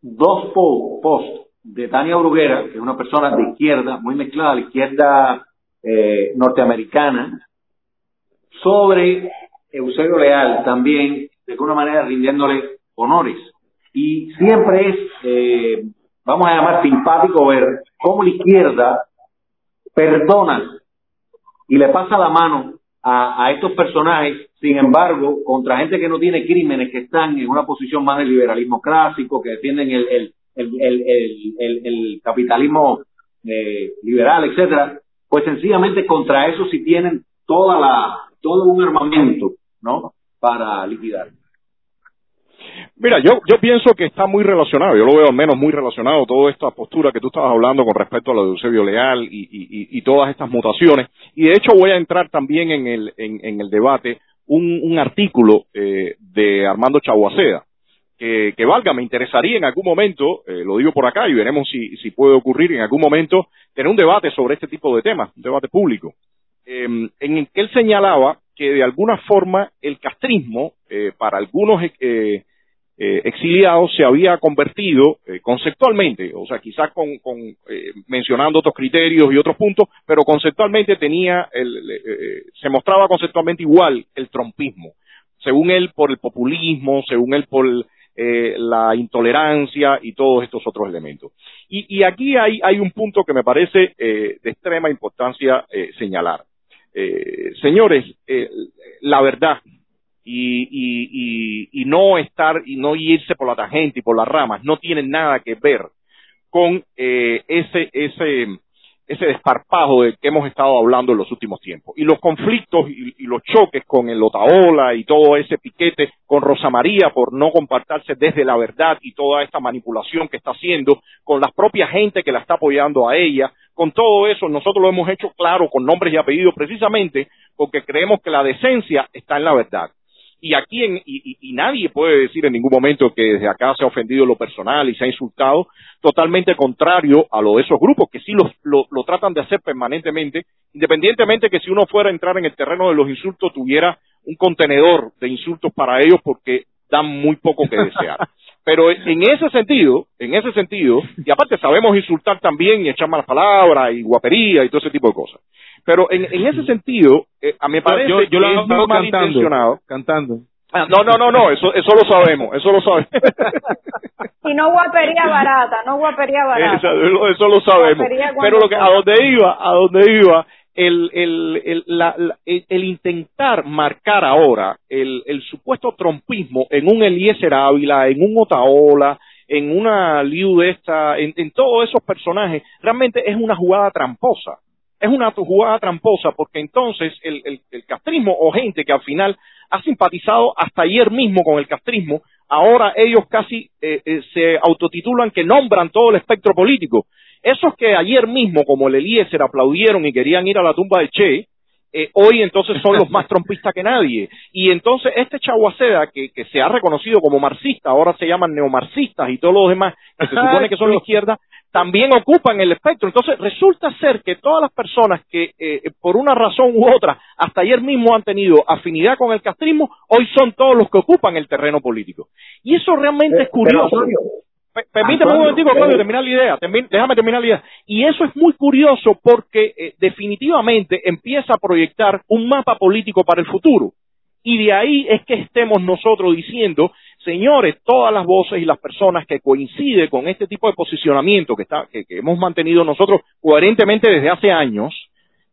E: dos po- posts de Tania Bruguera, que es una persona de izquierda, muy mezclada, la izquierda eh, norteamericana, sobre Eusebio Leal también, de alguna manera rindiéndole honores. Y siempre es, eh, vamos a llamar simpático ver cómo la izquierda perdona y le pasa la mano a, estos personajes, sin embargo, contra gente que no tiene crímenes, que están en una posición más de liberalismo clásico, que defienden el, el, el- el- el capitalismo eh, liberal, etcétera, pues sencillamente contra eso sí tienen toda la, todo un armamento, ¿no? Para liquidar.
D: Mira, yo, yo pienso que está muy relacionado, yo lo veo al menos muy relacionado, toda esta postura que tú estabas hablando con respecto a lo de Eusebio Leal y, y, todas estas mutaciones. Y de hecho voy a entrar también en el, en, en el debate un, artículo eh, de Armando Chaguaceda, que, valga, me interesaría en algún momento, eh, lo digo por acá y veremos si, si puede ocurrir en algún momento, tener un debate sobre este tipo de temas, un debate público, eh, en el que él señalaba que de alguna forma el castrismo, eh, para algunos eh, eh, exiliados se había convertido eh, conceptualmente, o sea, quizás con, con, eh, mencionando otros criterios y otros puntos, pero conceptualmente tenía, el, eh, se mostraba conceptualmente igual el trompismo, según él por el populismo, según él por la intolerancia y todos estos otros elementos. Y, aquí hay, un punto que me parece de extrema importancia señalar. Señores, la verdad, y, y, no estar y no irse por la tangente y por las ramas no tiene nada que ver con eh, ese ese ese desparpajo del que hemos estado hablando en los últimos tiempos. Y los conflictos y, y los choques con el Otaola y todo ese piquete con Rosa María por no compartirse desde la verdad y toda esta manipulación que está haciendo con la propia gente que la está apoyando a ella con todo eso nosotros lo hemos hecho claro con nombres y apellidos precisamente porque creemos que la decencia está en la verdad y aquí en, y, y- y nadie puede decir en ningún momento que desde acá se ha ofendido lo personal y se ha insultado, totalmente contrario a lo de esos grupos que sí los- lo, lo tratan de hacer permanentemente, independientemente que si uno fuera a entrar en el terreno de los insultos tuviera un contenedor de insultos para ellos porque dan muy poco que desear. Pero en ese sentido, en ese sentido, y aparte sabemos insultar también y echar malas palabras y guapería y todo ese tipo de cosas. Pero en, en ese sentido, eh, a mí me parece
C: yo, yo lo hago cantando,
D: malintencionado.
C: cantando.
D: Ah, no, no, no, no, eso, eso lo sabemos, eso lo sabemos.
F: Y no guapería barata, no guapería barata.
D: eso, eso lo sabemos. Pero lo que, a donde iba, a donde iba, el, el, el, la- la- el, el intentar marcar ahora el, el supuesto trompismo en un Eliezer Ávila, en un Otaola, en una Liu de esta, en, en todos esos personajes, realmente es una jugada tramposa. Es una jugada tramposa porque entonces el, el, el castrismo o gente que al final ha simpatizado hasta ayer mismo con el castrismo, ahora ellos casi eh, eh, se autotitulan que nombran todo el espectro político. Esos que ayer mismo, como el Eliezer, aplaudieron y querían ir a la tumba de Che, eh, hoy entonces son los más trompistas que nadie. Y entonces este Chaguaceda, que, que se ha reconocido como marxista, ahora se llaman neomarxistas y todos los demás, que se supone que son la izquierda, también ocupan el espectro. Entonces resulta ser que todas las personas que eh, por una razón u otra hasta ayer mismo han tenido afinidad con el castrismo, hoy son todos los que ocupan el terreno político. Y eso realmente es
E: Pero,
D: curioso.
E: Antonio,
D: Permíteme un momentico, Claudio,
E: eh.
D: terminar la idea. Déjame terminar la idea. Y eso es muy curioso porque eh, definitivamente empieza a proyectar un mapa político para el futuro. Y de ahí es que estemos nosotros diciendo, señores, todas las voces y las personas que coinciden con este tipo de posicionamiento que, está, que, hemos mantenido nosotros coherentemente desde hace años,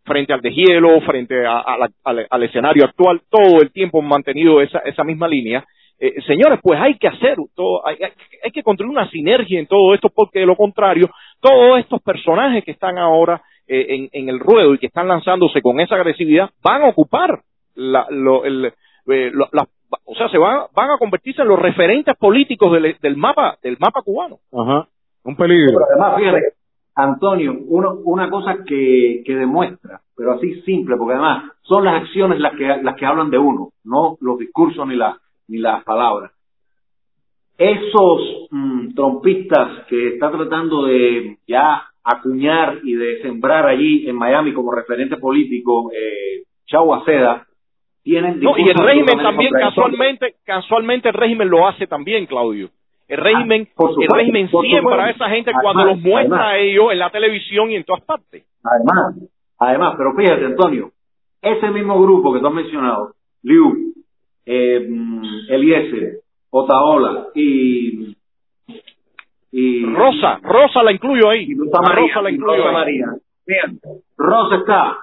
D: frente al deshielo, frente a- a al, al escenario actual, todo el tiempo hemos mantenido esa, esa misma línea. Eh, señores, pues hay que hacer, todo, hay, hay- hay que construir una sinergia en todo esto, porque de lo contrario, todos estos personajes que están ahora eh, en, el ruedo y que están lanzándose con esa agresividad van a ocupar la, lo, el, eh, lo- la- o sea, se van, van a convertirse en los referentes políticos del, del mapa, del mapa cubano.
C: Ajá. Un peligro.
E: Pero además, fíjate, Antonio, uno, una cosa que, que demuestra, pero así simple, porque además son las acciones las que, las que hablan de uno, no los discursos ni, la, ni las palabras. Esos mm, trompistas que está tratando de ya acuñar y de sembrar allí en Miami como referente político eh, Chau Aceda, tienen
D: No, y el régimen también casualmente, casualmente el régimen lo hace también, Claudio. El régimen,
E: Ah,
D: el régimen siembra a esa gente
E: Además,
D: cuando los muestra
E: además.
D: a ellos en la televisión y en todas partes.
E: Además, además, pero fíjate, Antonio, ese mismo grupo que tú has mencionado, Liu, eh, mm, Eliezer, Otaola y, y
D: Rosa, Rosa la incluyo ahí.
E: y Rosa María,
D: Rosa la incluyo
E: Rosa
D: ahí.
E: María. Rosa está,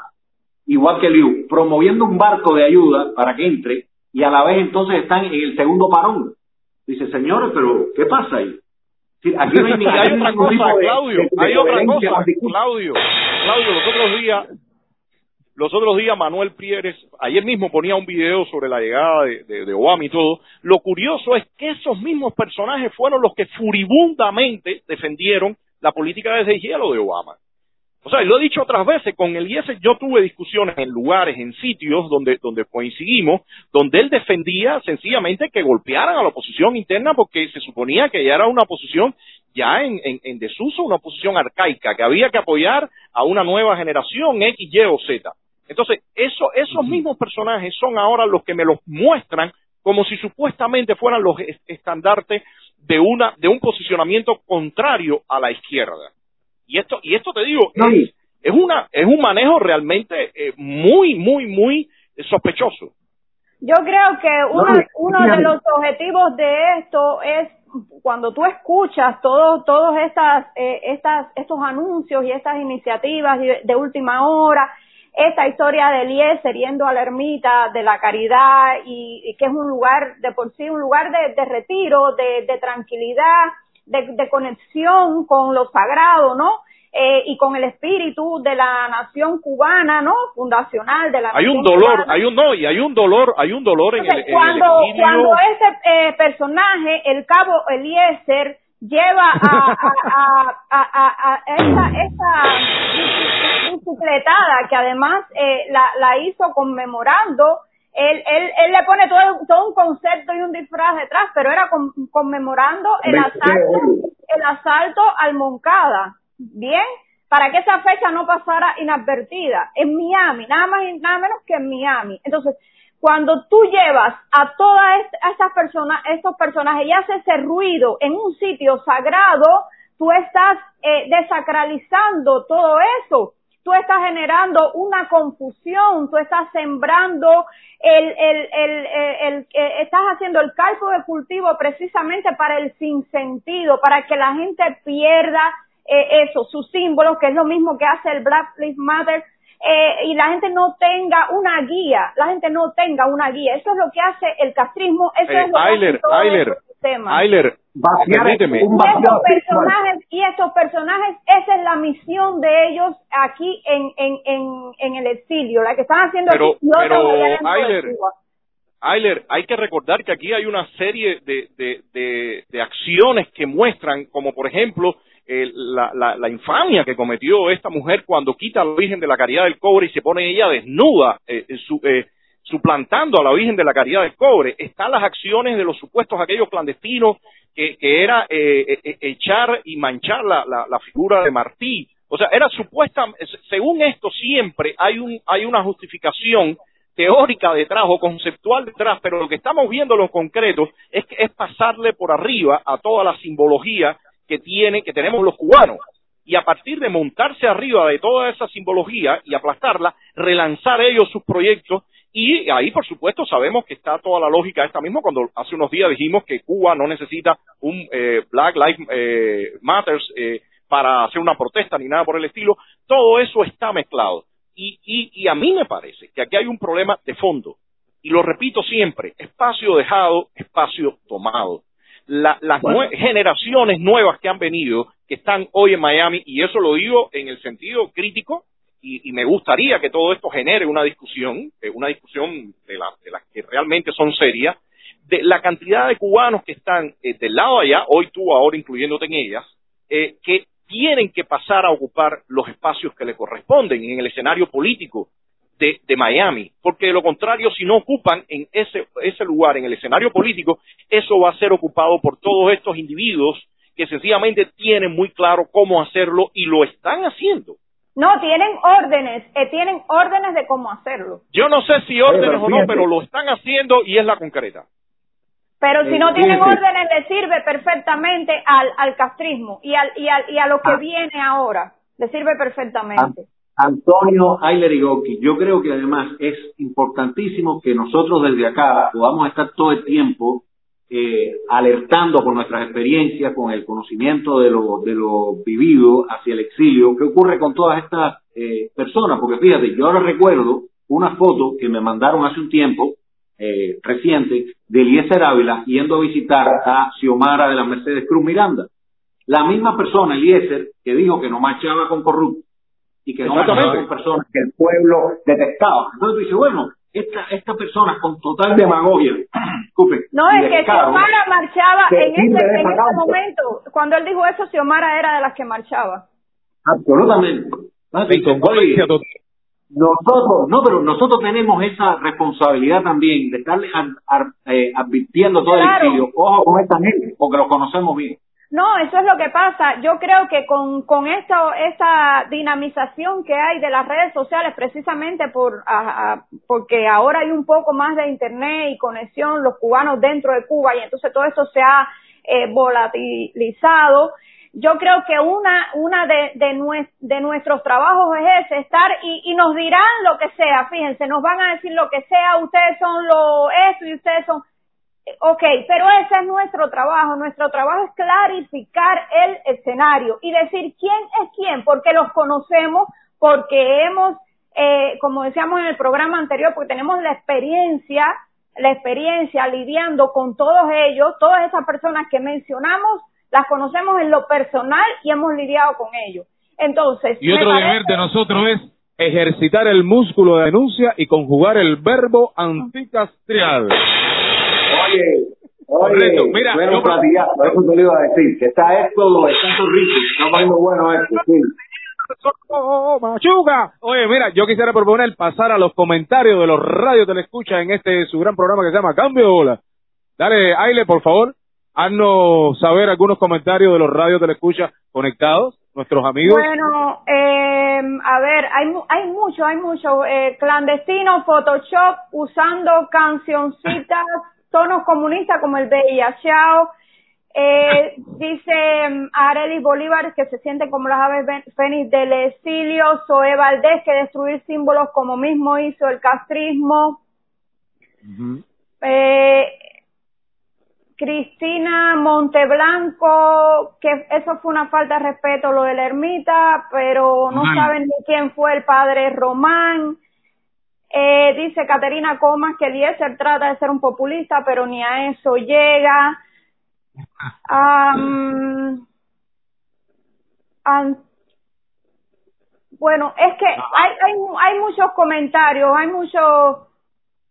E: igual que Liu, promoviendo un barco de ayuda para que entre y a la vez entonces están en el segundo parón. Dice, señores, pero ¿qué pasa ahí? Sí, Aquí no hay, ni-
D: Y hay
E: hay
D: otra cosa,
E: de-
D: Claudio,
E: de- de
D: hay otra cosa. Claudio, Claudio, los otros días, los otros días Manuel Pieres, ayer mismo ponía un video sobre la llegada de, de- Obama y todo. Lo curioso es que esos mismos personajes fueron los que furibundamente defendieron la política de deshielo de Obama. O sea, lo he dicho otras veces, con el IES yo tuve discusiones en lugares, en sitios donde, donde coincidimos, donde él defendía sencillamente que golpearan a la oposición interna porque se suponía que ya era una oposición ya en, en, en desuso, una oposición arcaica, que había que apoyar a una nueva generación X, Y o Z. Entonces, eso, esos mismos personajes son ahora los que me los muestran como si supuestamente fueran los es- estandartes de una de un posicionamiento contrario a la izquierda. Y esto y esto te digo
E: No,
D: es, es una es un manejo realmente eh, muy muy muy sospechoso.
F: Yo creo que uno,
E: No,
F: uno de los objetivos de esto es cuando tú escuchas todos todos estas eh, estas estos anuncios y estas iniciativas de, de última hora, esta historia de Eliezer yendo a la ermita de la caridad y, y que es un lugar de por sí un lugar de, de retiro, de, de tranquilidad, de, de conexión con lo sagrado, ¿no? Eh, y con el espíritu de la nación cubana, ¿no? Fundacional de la
D: Hay un dolor,
F: cubana.
D: hay un no y hay un dolor, hay un dolor en el,
F: Entonces,
D: en el
F: cuando, cuando ese eh, personaje, el cabo Eliezer, lleva a, a, a, a, a- a esa, esa bicicletada que además eh, la, la hizo conmemorando, él, él, él le pone todo, todo un concepto y un disfraz detrás, pero era con- conmemorando el asalto, el asalto al Moncada, ¿bien? Para que esa fecha no pasara inadvertida. En Miami, nada más y nada menos que en Miami. Entonces, cuando tú llevas a todas estas personas, estos personajes y haces ese ruido en un sitio sagrado, tú estás eh, desacralizando todo eso. Tú estás generando una confusión, tú estás sembrando el, el, el, el- el- eh, estás haciendo el calco de cultivo precisamente para el sinsentido, para que la gente pierda eh, eso, sus símbolos, que es lo mismo que hace el Black Lives Matter, eh, y la gente no tenga una guía, la gente no tenga una guía. Eso es lo que hace el castrismo, eso
D: Eh,
F: es lo que hace todo
D: Ayler,
F: sistema.
D: Ayler, permíteme.
E: un
F: Y
E: vacío
F: estos
E: espiritual.
F: personajes, y estos personajes, esa es la misión de ellos aquí en, en, en, en el exilio, la que están haciendo
D: Pero-
F: aquí
D: pero, Ayler. Ayler, hay que recordar que aquí hay una serie de, de, de, de acciones que muestran, como por ejemplo, eh, la, la, la infamia que cometió esta mujer cuando quita a la Virgen de la Caridad del Cobre y se pone ella desnuda, eh, eh, su- eh, suplantando a la Virgen de la Caridad del Cobre. Están las acciones de los supuestos aquellos clandestinos que, era eh, eh, eh, echar y manchar la, figura de Martí. O sea, era supuesta, según esto siempre hay un hay una justificación teórica detrás o conceptual detrás, pero lo que estamos viendo en lo concreto es es pasarle por arriba a toda la simbología que tiene, que tenemos los cubanos. Y a partir de montarse arriba de toda esa simbología y aplastarla, relanzar ellos sus proyectos y ahí, por supuesto, sabemos que está toda la lógica esta misma cuando hace unos días dijimos que Cuba no necesita un eh, Black Lives eh, Matters eh, para hacer una protesta ni nada por el estilo. Todo eso está mezclado. Y, y, y a mí me parece que aquí hay un problema de fondo. Y lo repito siempre, espacio dejado, espacio tomado. La- las
E: Bueno.
D: nue- generaciones nuevas que han venido, que están hoy en Miami, y eso lo digo en el sentido crítico, y, me gustaría que todo esto genere una discusión, eh, una discusión de, la- de las que realmente son serias, de la cantidad de cubanos que están eh, del lado allá, hoy tú ahora incluyéndote en ellas, eh, que tienen que pasar a ocupar los espacios que le corresponden en el escenario político de, de Miami, porque de lo contrario, si no ocupan en ese, ese lugar, en el escenario político, eso va a ser ocupado por todos estos individuos que sencillamente tienen muy claro cómo hacerlo y lo están haciendo.
F: No, tienen órdenes, eh, tienen órdenes de cómo hacerlo.
D: Yo no sé si órdenes
E: pero
D: o no,
E: fíjate.
D: pero lo están haciendo y es la concreta.
F: Pero si
E: Eh,
F: no tienen
E: fíjate.
F: órdenes, le sirve perfectamente al, al castrismo y, al, y, al, y a lo que
E: Ah.
F: viene ahora. Le sirve perfectamente.
E: Antonio Ayler yo creo que además es importantísimo que nosotros desde acá podamos estar todo el tiempo eh, alertando con nuestras experiencias, con el conocimiento de lo, de lo vivido hacia el exilio, qué ocurre con todas estas eh, personas, porque fíjate, yo ahora recuerdo una foto que me mandaron hace un tiempo, eh, reciente, de Eliezer Ávila yendo a visitar a Xiomara de la Mercedes Cruz Miranda. La misma persona, Eliezer, que dijo que no marchaba con corruptos y que no marchaba con personas que el pueblo detestaba. Entonces tú dices, bueno, esta, esta persona con total demagogia, disculpe,
F: No, es que Xiomara marchaba en ese, en ese momento. Cuando él dijo eso, Xiomara era de las que marchaba.
E: Absolutamente. Nosotros, no, pero nosotros tenemos esa responsabilidad también de estarle ad- ad- eh, advirtiendo todo
F: Claro.
E: el exilio. Ojo con esta gente, porque los conocemos bien.
F: No, eso es lo que pasa. Yo creo que con, con esta, esa dinamización que hay de las redes sociales, precisamente por, porque ahora hay un poco más de internet y conexión, los cubanos dentro de Cuba, y entonces todo eso se ha eh, volatilizado. Yo creo que una, una de, de nuestros trabajos es ese, estar y, y nos dirán lo que sea, fíjense, nos van a decir lo que sea, ustedes son lo esto y ustedes son, Ok, pero ese es nuestro trabajo. Nuestro trabajo es clarificar el escenario y decir quién es quién, porque los conocemos, porque hemos, eh, como decíamos en el programa anterior, porque tenemos la experiencia, la experiencia lidiando con todos ellos, todas esas personas que mencionamos, las conocemos en lo personal y hemos lidiado con ellos. Entonces,
C: Y otro
F: parece-
C: deber de nosotros es ejercitar el músculo de denuncia y conjugar el verbo anticastrial.
E: Oye, oye,
C: Correcto. Mira,
E: bueno,
C: yo-
E: platillazo, eso te lo iba a decir, que está esto, está esto rico, está poniendo bueno esto, sí.
C: ¡Oh, machuca! Oye, mira, yo quisiera proponer pasar a los comentarios de los radios te escucha en este su gran programa que se llama Cambio de Bola. Dale, Aile, por favor, haznos saber algunos comentarios de los radios te escucha conectados, nuestros amigos.
F: Bueno, eh, a ver, hay, mu- hay mucho, hay mucho. Eh, clandestino, Photoshop, usando cancioncitas, tonos comunistas como el VIH. Eh, dice mm, Arely Bolívar que se siente como las aves fénix del exilio. Zoe Valdés que destruir símbolos como mismo hizo el castrismo. Eh, Cristina Monteblanco, que eso fue una falta de respeto lo de la ermita, pero no saben ni quién fue el padre Román. Eh, dice Caterina Comas que Eliezer trata de ser un populista, pero ni a eso llega. An- bueno, es que hay, hay, hay muchos comentarios, hay muchos
D: Yo,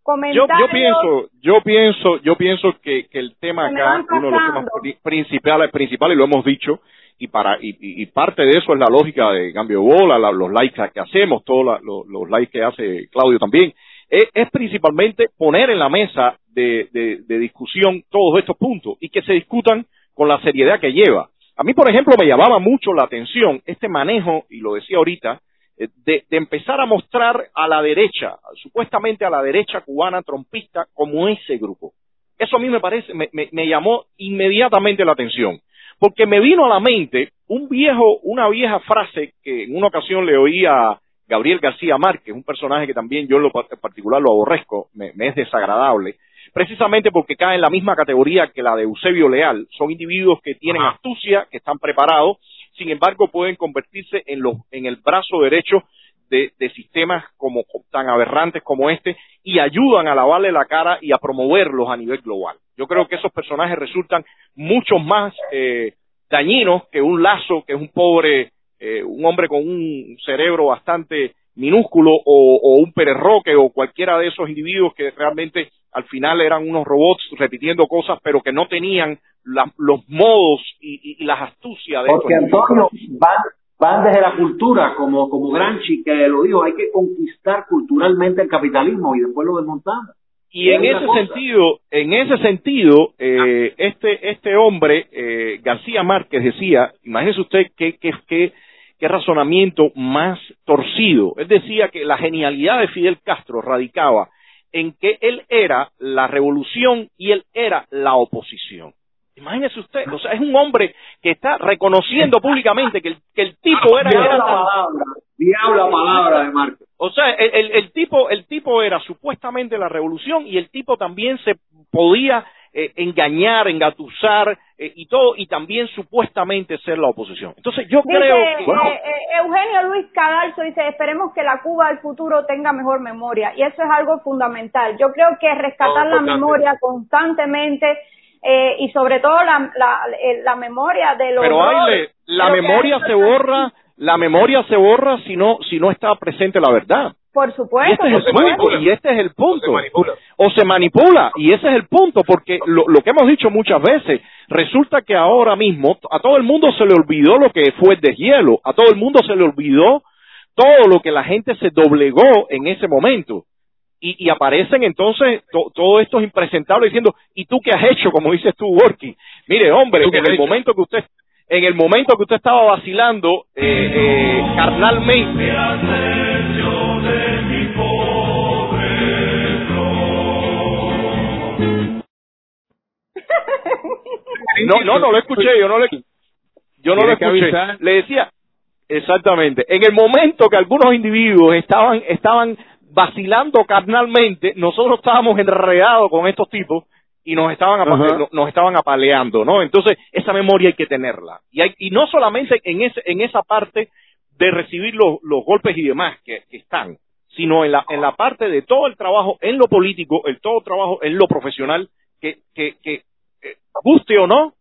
F: comentarios.
D: yo pienso, yo pienso, yo pienso que, que el tema acá, uno de los temas principales, principales, y lo hemos dicho, y para y, parte de eso es la lógica de cambio de bola, la- los likes que hacemos, todos los, likes que hace Claudio también, es, es principalmente poner en la mesa de, de- discusión todos estos puntos y que se discutan con la seriedad que lleva. A mí, por ejemplo, me llamaba mucho la atención este manejo, y lo decía ahorita, eh, de, de empezar a mostrar a la derecha, supuestamente a la derecha cubana trompista, como ese grupo. Eso a mí me parece, me, me- me llamó inmediatamente la atención, porque me vino a la mente un viejo, una vieja frase que en una ocasión le oí a Gabriel García Márquez, un personaje que también yo en lo particular lo aborrezco, me, me es desagradable, precisamente porque cae en la misma categoría que la de Eusebio Leal. Son individuos que tienen
C: Ajá.
D: astucia, que están preparados, sin embargo pueden convertirse en, los, en el brazo derecho de, de sistemas como tan aberrantes como este y ayudan a lavarle la cara y a promoverlos a nivel global. Yo creo que esos personajes resultan mucho más eh, dañinos que un lazo, que es un pobre, eh, un hombre con un cerebro bastante minúsculo o, o un Pérez Roque o cualquiera de esos individuos que realmente al final eran unos robots repitiendo cosas pero que no tenían la- los modos y, y- y las astucias de
E: Porque. Antonio, van, van desde la cultura, como, como Gramsci que lo dijo, hay que conquistar culturalmente el capitalismo y después lo desmontamos.
D: Y en ese sentido, en ese sentido, eh, este este hombre eh, García Márquez decía, imagínese usted qué qué qué qué razonamiento más torcido. Él decía que la genialidad de Fidel Castro radicaba en que él era la revolución y él era la oposición. Imagínese usted, o sea, es un hombre que está reconociendo públicamente que el, que el tipo era,
E: Diabla
D: era
E: palabra, diabla palabra de Márquez.
D: o sea, el, el- el tipo, el tipo era supuestamente la revolución y el tipo también se podía eh, engañar, engatusar eh, y todo, y también supuestamente ser la oposición. Entonces yo
F: Dice
D: creo
F: eh,
D: que
F: eh, Eugenio Luis Cadalso, dice, esperemos que la Cuba del futuro tenga mejor memoria. Y eso es algo fundamental. Yo creo que rescatar
C: No,
F: la memoria constantemente eh, y sobre todo la, la, eh, la memoria de los...
D: pero Aile, la memoria se borra, la memoria se borra si no, si no está presente la verdad.
F: Por
D: Y
F: supuesto,
D: este es
F: por
D: el
F: supuesto.
D: punto, y este es el punto. O se manipula, y ese es el punto, porque lo, lo que hemos dicho muchas veces, resulta que ahora mismo a todo el mundo se le olvidó lo que fue el deshielo, a todo el mundo se le olvidó todo lo que la gente se doblegó en ese momento. Y, y aparecen entonces to- todos estos impresentables diciendo, ¿y tú qué has hecho? Como dices tú, Worky. Mire, hombre,
C: ¿Tú qué
D: en el momento que usted, en el momento que usted estaba vacilando eh, eh, carnalmente, No, no, no lo escuché, yo no le, yo no lo escuché. Le decía, exactamente, en el momento que algunos individuos estaban, estaban vacilando carnalmente, nosotros estábamos enredados con estos tipos y nos estaban, apa-
C: Ajá.
D: no- nos estaban apaleando, ¿no? Entonces, esa memoria hay que tenerla. Y hay, y no solamente en ese, en esa parte de recibir los, los golpes y demás que, que están, sino en la, en la parte de todo el trabajo en lo político, el todo trabajo en lo profesional, que, que, que eh, guste o no,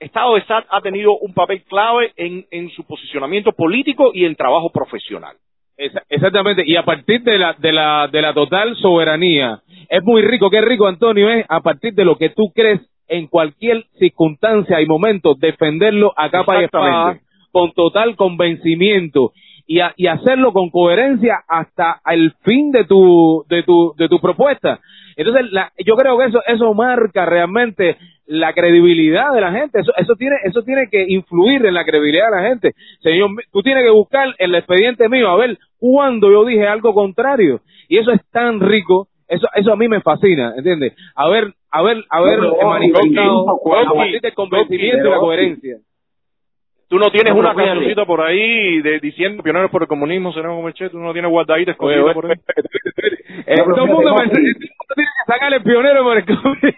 D: Estado de SAT ha tenido un papel clave en, en su posicionamiento político y en trabajo profesional.
C: Esa- Exactamente, y a partir de la, de la, de la total soberanía, es muy rico, qué rico Antonio es, a partir de lo que tú crees en cualquier circunstancia y momento, defenderlo a capa y espada, con total convencimiento, y, a- y hacerlo con coherencia hasta el fin de tu, de tu, de tu propuesta. Entonces, la- yo creo que eso, eso marca realmente la credibilidad de la gente. Eso, eso tiene, eso tiene que influir en la credibilidad de la gente. Señor, tú tienes que buscar el expediente mío a ver cuándo yo dije algo contrario. Y eso es tan rico. Eso, eso a mí me fascina, ¿entiendes? A ver, a ver, a ver,
E: No,
C: eh, manifestado del convencimiento y la coherencia.
D: Tú no tienes
E: No,
D: una cancioncita por ahí de, diciendo pioneros por el comunismo, seremos como el Che, tú no tienes guardadita escondida
C: oye,
D: por ahí.
C: todo el mundo mundo tiene que sacar el pionero por el
E: Goki,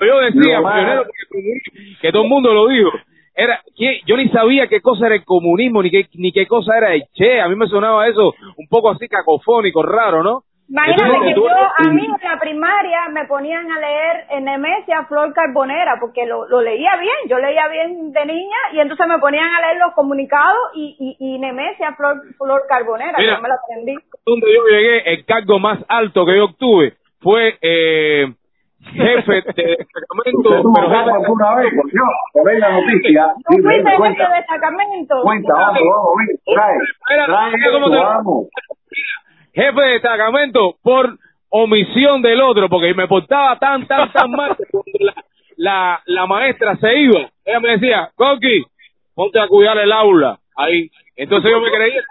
C: yo decía pionero por el comunismo, que todo el mundo lo dijo era ¿quién? yo ni sabía qué cosa era el comunismo ni qué ni qué cosa era el che. A mí me sonaba eso un poco así cacofónico raro no
F: Imagínate que
C: tú-
F: yo, a mí en la primaria me ponían a leer en Nemesia Flor Carbonera, porque lo, lo leía bien, yo leía bien de niña, y entonces me ponían a leer los comunicados y, y, y Nemesia Flor, Flor Carbonera,
C: Mira.
F: yo me lo aprendí.
C: donde yo llegué el cargo más alto que yo obtuve fue eh, jefe de destacamento pero
E: vez, por Dios, por ahí la noticia.
F: ¿Tú
E: Dime,
F: fuiste jefe
E: cuenta,
F: de destacamento?
E: cuenta, vamos, vamos, ven, trae, trae
C: espera, ¿cómo
E: esto,
C: te-
E: vamos.
C: Jefe de destacamento por omisión del otro, porque me portaba tan, tan, tan mal cuando la, la, la maestra se iba, ella me decía, Coqui, ponte a cuidar el aula, ahí. Entonces yo me creía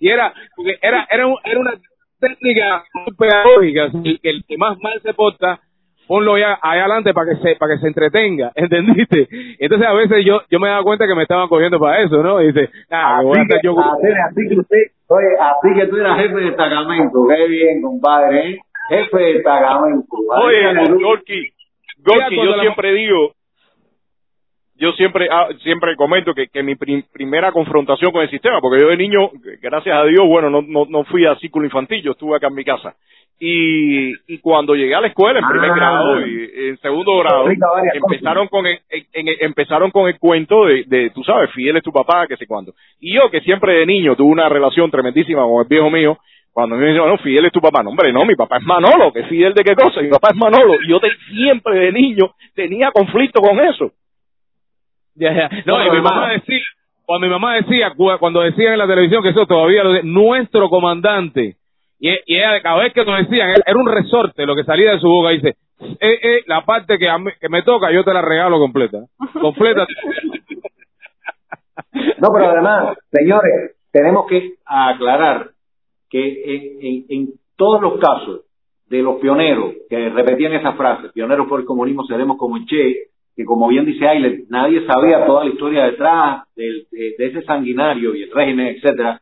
C: y era, porque era, era, un- era una técnica pedagógica, que el que más mal se porta, ponlo ya allá adelante para que se para que se entretenga, ¿entendiste? Entonces a veces yo yo me daba cuenta que me estaban cogiendo para eso, ¿no? Y dice, ah, voy a estar yo
E: así, así que usted, oye, así que tú eras jefe de destacamento, qué bien, compadre, ¿eh? Jefe de destacamento.
D: Oye, Gorky, Gorky, yo
C: la-
D: siempre digo, yo siempre ah, siempre comento que, que mi prim- primera confrontación con el sistema, porque yo de niño, gracias a Dios, bueno, no, no, no fui a círculo infantil, yo estuve acá en mi casa. Y, y cuando llegué a la escuela en primer
E: Ah.
D: grado y en segundo grado, empezaron con el, en- en- empezaron con el cuento de, de, tú sabes, Fidel es tu papá, que sé cuándo. Y yo, que siempre de niño tuve una relación tremendísima con el viejo mío, cuando me dicen, no, Fidel es tu papá. No, hombre, no, mi papá es Manolo, que Fidel de qué cosa, mi papá es Manolo. Y yo te- siempre de niño tenía conflicto con eso.
C: Ya, ya. No,
E: No,
C: y mi mamá decía, cuando mi mamá decía, cu- cuando decían en la televisión que eso todavía lo de, nuestro comandante, y, y ella cada vez que nos decían, era un resorte lo que salía de su boca, dice, eh, eh, la parte que, a mí- que me toca yo te la regalo completa, completa.
E: No, pero además, señores, tenemos que aclarar que en, en- en todos los casos de los pioneros que repetían esa frase, pioneros por el comunismo seremos como el Che, que como bien dice Ayler, nadie sabía toda la historia detrás de, de ese sanguinario y el régimen, etcétera.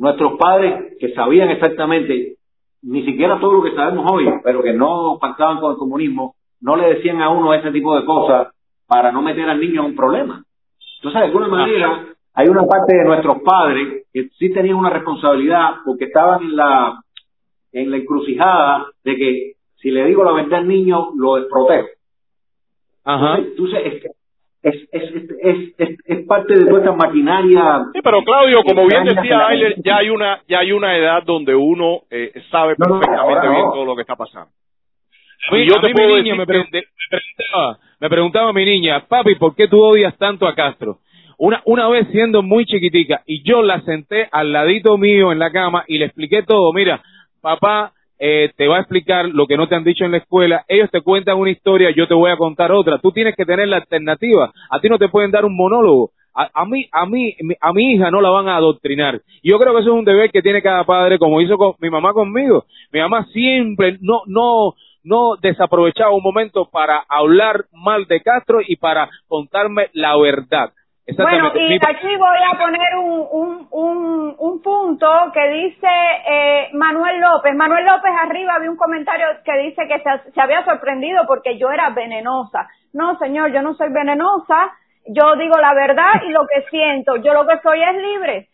E: Nuestros padres que sabían exactamente, ni siquiera todo lo que sabemos hoy, pero que no pactaban con el comunismo, no le decían a uno ese tipo de cosas para no meter al niño en un problema. Entonces, de alguna manera, hay una parte de nuestros padres que sí tenían una responsabilidad porque estaban en la, en la encrucijada de que si le digo la verdad al niño, lo desprotejo.
C: Ajá.
E: Entonces, es, es, es, es, es, es parte de nuestra maquinaria.
D: Sí, pero Claudio, como bien decía Ayler, ya hay una ya hay una edad donde uno eh, sabe
E: No, no,
D: perfectamente
E: no.
D: bien todo lo que está pasando.
C: A mí-
D: Y yo
C: a mí mi niño me,
D: que
C: pregun-
D: de-
C: me preguntaba, me preguntaba mi niña, papi, ¿por qué tú odias tanto a Castro? Una, una vez siendo muy chiquitica y yo la senté al ladito mío en la cama y le expliqué todo. Mira, papá eh, te va a explicar lo que no te han dicho en la escuela. Ellos te cuentan una historia, yo te voy a contar otra. Tú tienes que tener la alternativa. A ti no te pueden dar un monólogo. A, a mí, a mí, a mi hija no la van a adoctrinar. Yo creo que eso es un deber que tiene cada padre, como hizo con mi mamá conmigo. Mi mamá siempre no, no, no desaprovechaba un momento para hablar mal de Castro y para contarme la verdad.
F: Bueno, y aquí voy a poner un, un, un, un punto que dice eh, Manuel López. Manuel López arriba había un comentario que dice que se, se había sorprendido porque yo era venenosa. No, señor, yo no soy venenosa. Yo digo la verdad y lo que siento. Yo lo que soy es libre.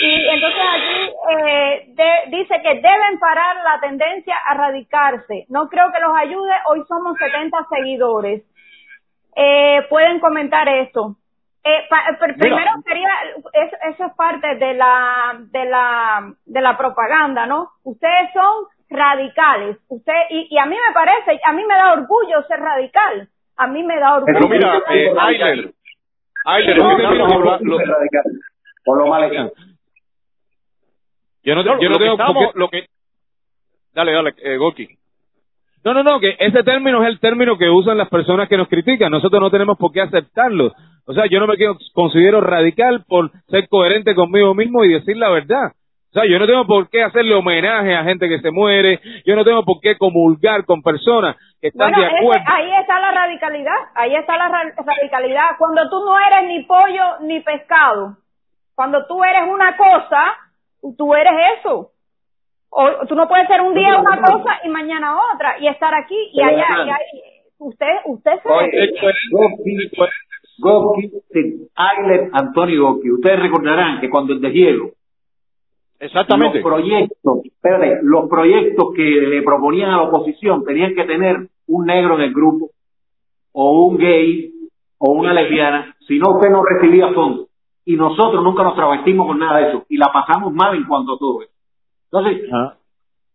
F: Y entonces aquí eh, de- dice que deben parar la tendencia a radicarse. No creo que los ayude. Hoy somos 70 seguidores. Eh, pueden comentar esto. Eh, pa- pr- primero sería, eso, eso es parte de la, de la, de la propaganda, ¿no? Ustedes son radicales. Usted, y, y a mí me parece, a mí me da orgullo ser radical. A mí me da orgullo.
D: Pero mira, eh, Ayler, Ayler,
F: No,
D: lo que estamos hablando- lo-
E: Por lo mal hecho.
C: yo no,
D: no,
C: yo no tengo por
D: estamos-
C: qué-
D: lo que Dale, dale, eh, Gorky.
C: No, no, no, que ese término es el término que usan las personas que nos critican. Nosotros no tenemos por qué aceptarlo. O sea, yo no me considero radical por ser coherente conmigo mismo y decir la verdad. O sea, yo no tengo por qué hacerle homenaje a gente que se muere. Yo no tengo por qué comulgar con personas que están
F: Bueno,
C: de
F: ese-
C: acuerdo.
F: ahí está la radicalidad, ahí está la ra- radicalidad. Cuando tú no eres ni pollo ni pescado, cuando tú eres una cosa, tú eres eso. O tú no puedes ser un día una cosa y mañana otra y estar aquí y allá. Y ahí. Usted, usted se
E: Sí, Ayler, Antonio y Goki, ustedes recordarán que cuando el deshielo,
D: Exactamente.
E: los proyectos, espérate, los proyectos que le proponían a la oposición tenían que tener un negro en el grupo, o un gay, o una lesbiana, si no usted no recibía fondos. Y nosotros nunca nos travestimos con nada de eso, y la pasamos mal en cuanto a todo eso. Entonces,
C: Ajá.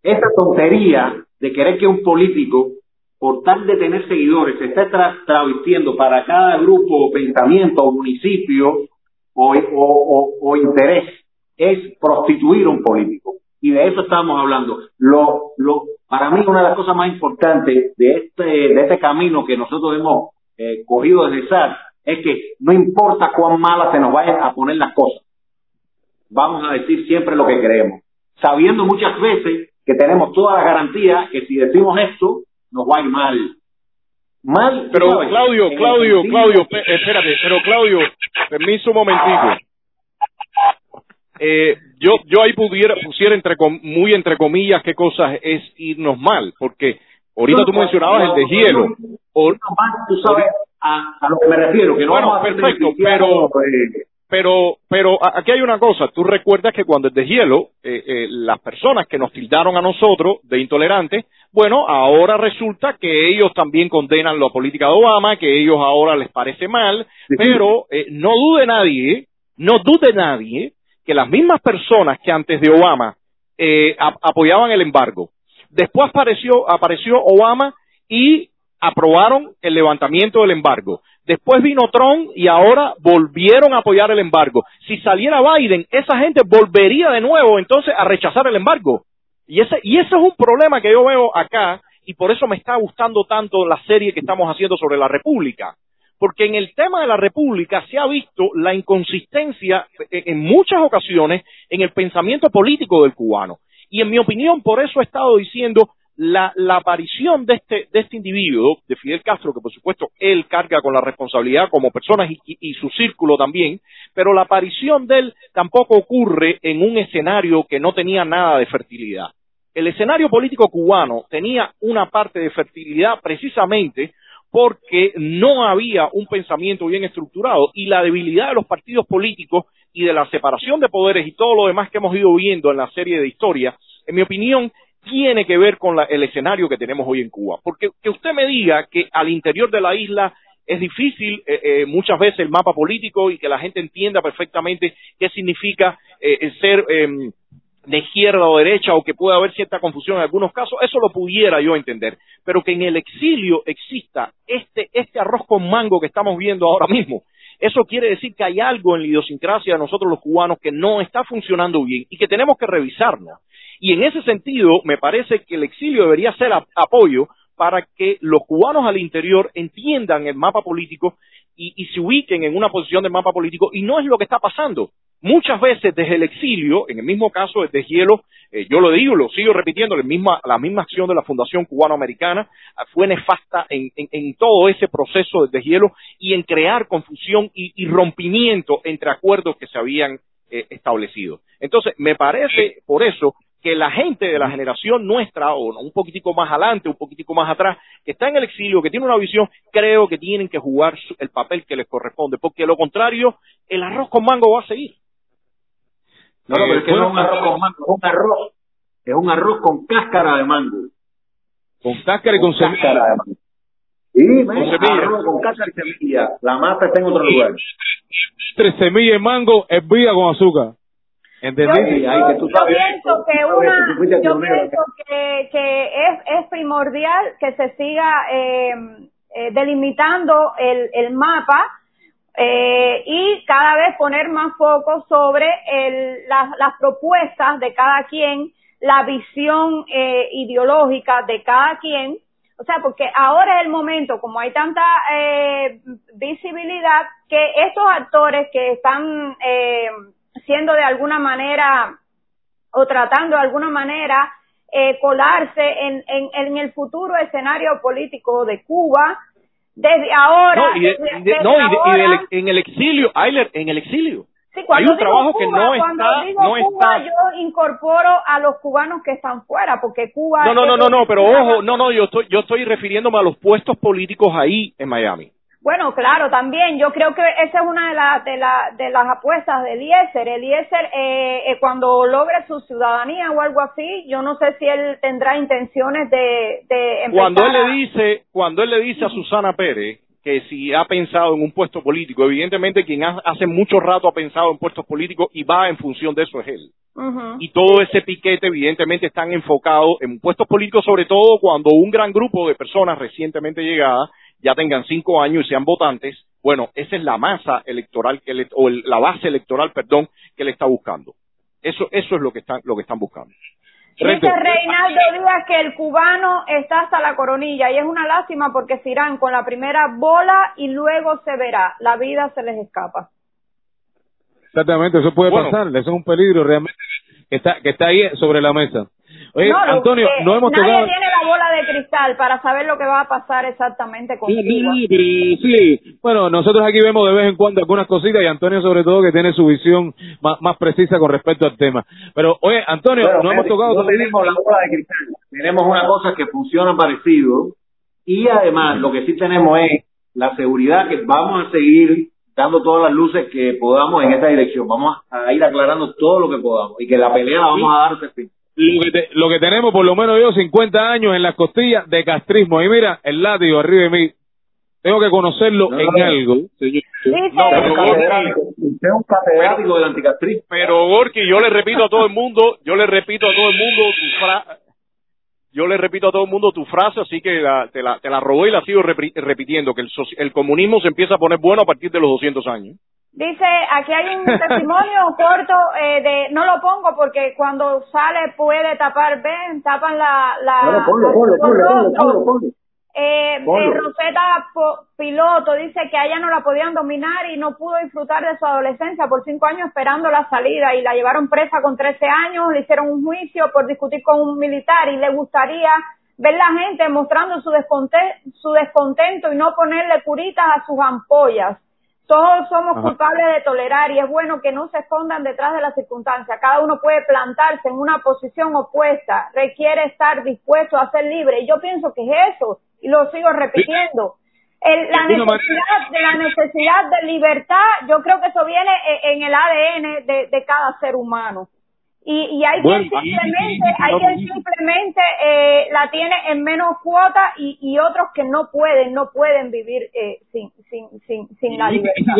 E: esa tontería de querer que un político, por tal de tener seguidores, se esté tra- para cada grupo, pensamiento, o municipio, o, interés, es prostituir un político. Y de eso estamos hablando. Lo, lo, para mí, una de las cosas más importantes de este, de este camino que nosotros hemos eh, cogido desde SAR es que no importa cuán malas se nos vayan a poner las cosas, vamos a decir siempre lo que queremos, sabiendo muchas veces que tenemos toda la garantía que si decimos esto, nos va a ir mal. Mal,
D: Pero
E: ¿sabes?
D: Claudio, Claudio, Claudio, espérate, pero Claudio, permiso un momentico. Eh, yo, yo ahí pudiera, pusiera entre com- muy entre comillas qué cosas es irnos mal, porque ahorita tú mencionabas el de hielo.
E: Tú sabes a, a lo que me refiero, que no
D: Bueno,
E: vamos a ser
D: perfecto,
E: eh,
D: pero, pero aquí hay una cosa, tú recuerdas que cuando el de hielo, eh, eh, las personas que nos tildaron a nosotros de intolerantes, bueno, ahora resulta que ellos también condenan la política de Obama, que ellos ahora les parece mal,
E: Sí.
D: pero eh, no dude nadie, no dude nadie que las mismas personas que antes de Obama eh, ap- apoyaban el embargo, después apareció, apareció Obama y aprobaron el levantamiento del embargo. Después vino Trump y ahora volvieron a apoyar el embargo. Si saliera Biden, esa gente volvería de nuevo entonces a rechazar el embargo. Y ese, y ese es un problema que yo veo acá y por eso me está gustando tanto la serie que estamos haciendo sobre la República. Porque en el tema de la República se ha visto la inconsistencia en muchas ocasiones en el pensamiento político del cubano. Y en mi opinión, por eso he estado diciendo la, la aparición de este, de este individuo, de Fidel Castro, que por supuesto él carga con la responsabilidad como persona y, y, su círculo también, pero la aparición de él tampoco ocurre en un escenario que no tenía nada de fertilidad. El escenario político cubano tenía una parte de fertilidad precisamente porque no había un pensamiento bien estructurado y la debilidad de los partidos políticos y de la separación de poderes y todo lo demás que hemos ido viendo en la serie de historia, en mi opinión, tiene que ver con la, el escenario que tenemos hoy en Cuba. Porque que usted me diga que al interior de la isla es difícil eh, eh, muchas veces el mapa político y que la gente entienda perfectamente qué significa eh, ser em, de izquierda o derecha o que pueda haber cierta confusión en algunos casos, eso lo pudiera yo entender. Pero que en el exilio exista este, este arroz con mango que estamos viendo ahora mismo, eso quiere decir que hay algo en la idiosincrasia de nosotros los cubanos que no está funcionando bien y que tenemos que revisarnos. Y en ese sentido, me parece que el exilio debería ser a, apoyo para que los cubanos al interior entiendan el mapa político y, y, se ubiquen en una posición del mapa político y no es lo que está pasando. Muchas veces desde el exilio, en el mismo caso de Hielo, eh, yo lo digo, lo sigo repitiendo, la misma, la misma acción de la Fundación Cubano-Americana fue nefasta en, en, en, todo ese proceso de Hielo y en crear confusión y, y rompimiento entre acuerdos que se habían eh, establecido. Entonces, me parece por eso que la gente de la generación nuestra, o un poquitico más adelante, un poquitico más atrás, que está en el exilio, que tiene una visión, creo que tienen que jugar el papel que les corresponde, porque de lo contrario, el arroz con mango va a seguir.
E: No, no, pero es que no es un arroz con mango, es un arroz, es un arroz con cáscara de mango.
C: Con cáscara y con, con
E: cáscara de mango. Sí, con semilla. Arroz con cáscara y semilla. La masa está en otro lugar.
C: Tres semillas de mango hervida con azúcar.
F: ¿Entendés? Yo, yo, yo pienso que una, yo pienso que, que es, es primordial que se siga eh, eh, delimitando el, el mapa eh, y cada vez poner más foco sobre el, las, las propuestas de cada quien, la visión eh, ideológica de cada quien. O sea, porque ahora es el momento, como hay tanta eh, visibilidad, que estos actores que están eh, siendo de alguna manera o tratando de alguna manera eh, colarse en, en, en, el futuro escenario político de Cuba desde ahora.
D: No, y, de,
F: desde,
D: desde no, y, de, y de, en el exilio, Ayler, en el exilio.
F: Sí, hay
D: un trabajo
F: Cuba,
D: que no está,
F: no
D: Cuba,
F: está. Yo incorporo a los cubanos que están fuera, porque Cuba.
D: No, no, no, no, no, pero ojo, no, no, yo estoy, yo estoy refiriéndome a los puestos políticos ahí en Miami.
F: Bueno, claro, también. Yo creo que esa es una de, la, de, la, de las apuestas de Eliezer. Eliezer, eh, eh, cuando logre su ciudadanía o algo así, yo no sé si él tendrá intenciones de, de empezar
D: Cuando él le dice, cuando él le dice a Susana Pérez que si ha pensado en un puesto político, evidentemente quien ha, hace mucho rato ha pensado en puestos políticos y va en función de eso es él.
F: Uh -huh.
D: Y todo ese piquete evidentemente están enfocados en puestos políticos, sobre todo cuando un gran grupo de personas recientemente llegadas ya tengan cinco años y sean votantes, bueno, esa es la masa electoral que le, o el, la base electoral, perdón, que le está buscando. Eso, eso es lo que están, lo que están buscando.
F: Dice Reinaldo Díaz que el cubano está hasta la coronilla y es una lástima porque se irán con la primera bola y luego se verá. La vida se les escapa.
C: Exactamente, eso puede bueno, pasar, eso es un peligro realmente que está, que está ahí sobre la mesa. Oye,
F: no,
C: Antonio, no hemos
F: nadie
C: tocado...
F: tiene la bola de cristal para saber lo que va a pasar exactamente con
C: Sí, sí, sí, bueno, nosotros aquí vemos de vez en cuando algunas cositas y Antonio sobre todo que tiene su visión más, más precisa con respecto al tema. Pero, oye, Antonio,
E: Bueno,
C: no hemos tocado...
E: no tenemos la bola de cristal. Tenemos una cosa que funciona parecido y además lo que sí tenemos es la seguridad que vamos a seguir dando todas las luces que podamos en esta dirección. Vamos a ir aclarando todo lo que podamos y que la pelea la vamos a dar hasta el fin.
C: Lo que, te- lo que tenemos, por lo menos yo, 50 años en las costillas de castrismo. Y mira, el látigo arriba de mí, tengo que conocerlo
E: No,
C: en
E: no.
C: algo.
D: No, pero
E: un catedrático, usted es un catedrático del anticastrismo.
D: Pero Gorky, yo le repito a todo el mundo, yo le repito a todo el mundo tu fra yo le repito a todo el mundo tu frase, así que la- te, la, te la robé y la sigo repitiendo, que el, soci- el comunismo se empieza a poner bueno a partir de los 200 años.
F: Dice, aquí hay un testimonio corto eh, de, no lo pongo porque cuando sale puede tapar, ven, tapan la... la
E: Bueno, ponlo, ponlo, ponlo, ponlo, ponlo, ponlo.
F: Eh, eh, Rosetta Piloto dice que a ella no la podían dominar y no pudo disfrutar de su adolescencia por cinco años esperando la salida y la llevaron presa con 13 años, le hicieron un juicio por discutir con un militar y le gustaría ver la gente mostrando su, desconte- su descontento y no ponerle curitas a sus ampollas. Todos somos
C: Ajá.
F: culpables de tolerar y es bueno que no se escondan detrás de las circunstancias. Cada uno puede plantarse en una posición opuesta. Requiere estar dispuesto a ser libre. Y yo pienso que es eso. Y lo sigo repitiendo. El- la necesidad de la necesidad de libertad, yo creo que eso viene e- en el ADN de, de cada ser humano. Y, y hay
C: Bueno,
F: quien simplemente, hay quien simplemente eh, la tiene en menos cuota y, y otros que no pueden, no pueden vivir eh, sin, sin, sin, sin la
C: Y-
F: libertad.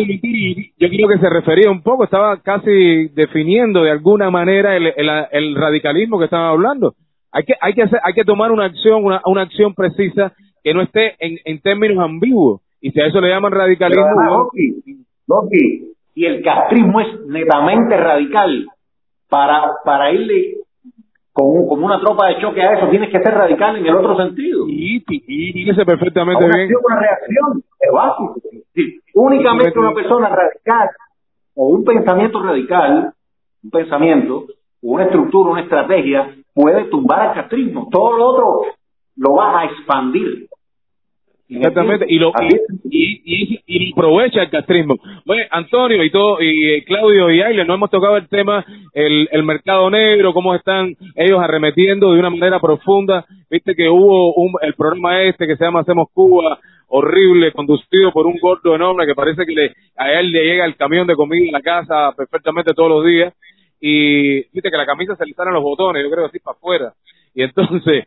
C: Yo creo que se refería un poco, estaba casi definiendo de alguna manera el, el, el radicalismo que estaba hablando. Hay que, hay que hacer, hay que tomar una acción, una, una acción precisa que no esté en, en términos ambiguos. Y si a eso le llaman radicalismo,
E: y el castrismo es netamente radical. Para, para irle con, un- como una tropa de choque a eso, tienes que ser radical en el otro sentido.
C: y, y, y perfectamente
E: una
C: bien.
E: una reacción, es básico. Sí, Únicamente una persona radical o un pensamiento radical, un pensamiento, una estructura, una estrategia, puede tumbar al castrismo. Todo lo otro lo vas a expandir.
C: Exactamente, y lo y, y, y, aprovecha el castrismo. Bueno, Antonio y todo, y eh, Claudio y Aile, no hemos tocado el tema, el, el mercado negro, cómo están ellos arremetiendo de una manera profunda. Viste que hubo un, el programa este que se llama Hacemos Cuba, horrible, conducido por un gordo enorme que parece que le, a él le llega el camión de comida en la casa perfectamente todos los días. Y viste que la camisa se le salen los botones, yo creo así para afuera. Y entonces,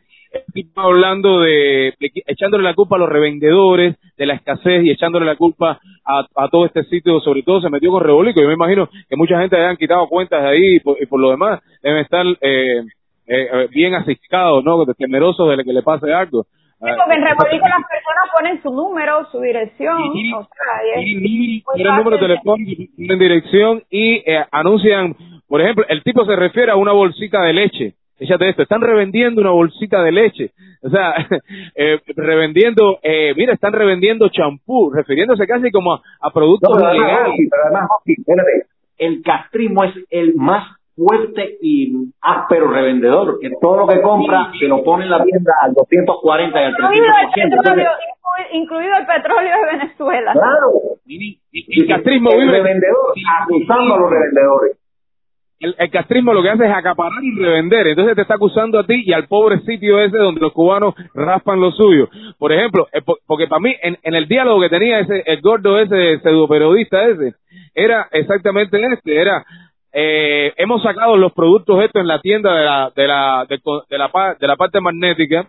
C: hablando de, echándole la culpa a los revendedores de la escasez y echándole la culpa a, a todo este sitio, sobre todo se metió con Rebolico. Yo me imagino que mucha gente hayan quitado cuentas de ahí y por, y por lo demás deben estar eh, eh, bien asiscados, ¿no? Temerosos de que le pase algo.
F: Sí, porque en Rebolico las personas ponen su número, su dirección, o sea, y
C: Y ponen el número telefónico, en dirección y eh, anuncian, por ejemplo, el tipo se refiere a una bolsita de leche. Fíjate esto, están revendiendo una bolsita de leche. O sea, eh, revendiendo, eh, mira, están revendiendo champú, refiriéndose casi como a, a productos
E: No, pero además, además, espérate, el castrismo es el más fuerte y áspero revendedor, que todo lo que compra se lo pone en la tienda al 240 y al 300%.
F: Incluido el, petróleo,
E: Entonces,
F: incluido el petróleo de Venezuela.
E: claro,
C: Y, y- y el castrismo
E: el
C: vive,
E: revendedor acusando a los revendedores.
C: El, castrismo lo que hace es acaparar y revender. Entonces te está acusando a ti y al pobre sitio ese donde los cubanos raspan lo suyo. Por ejemplo, eh, po- porque para mí, en, el diálogo que tenía ese, el gordo ese pseudo periodista ese, era exactamente este, era, eh, hemos sacado los productos estos en la tienda de la, de la, de, de la, de la parte magnética,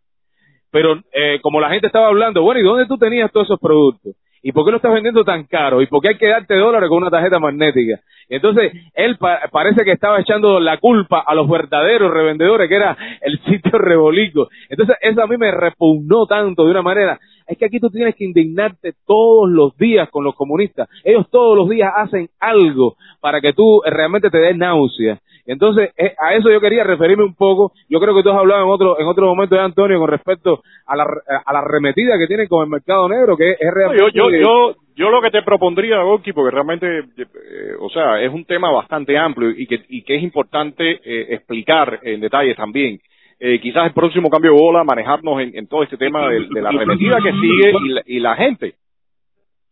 C: pero eh, como la gente estaba hablando, bueno, ¿y dónde tú tenías todos esos productos? ¿Y por qué lo estás vendiendo tan caro? ¿Y por qué hay que darte dólares con una tarjeta magnética? Entonces, él pa- parece que estaba echando la culpa a los verdaderos revendedores, que era el sitio Rebolico. Entonces, eso a mí me repugnó tanto de una manera. Es que aquí tú tienes que indignarte todos los días con los comunistas. Ellos todos los días hacen algo para que tú realmente te des náusea. Entonces, eh, a eso yo quería referirme un poco. Yo creo que tú has hablado en otro, en otro momento de Antonio con respecto a la, a la arremetida que tienen con el mercado negro, que es
D: No,
C: realmente...
D: yo, yo, yo, yo lo que te propondría, Gorky, porque realmente, eh, o sea, es un tema bastante amplio y que, y que es importante eh, explicar en detalles también. Eh, quizás el próximo cambio de bola, manejarnos en, en todo este tema de, de la arremetida que sigue y la, y la gente.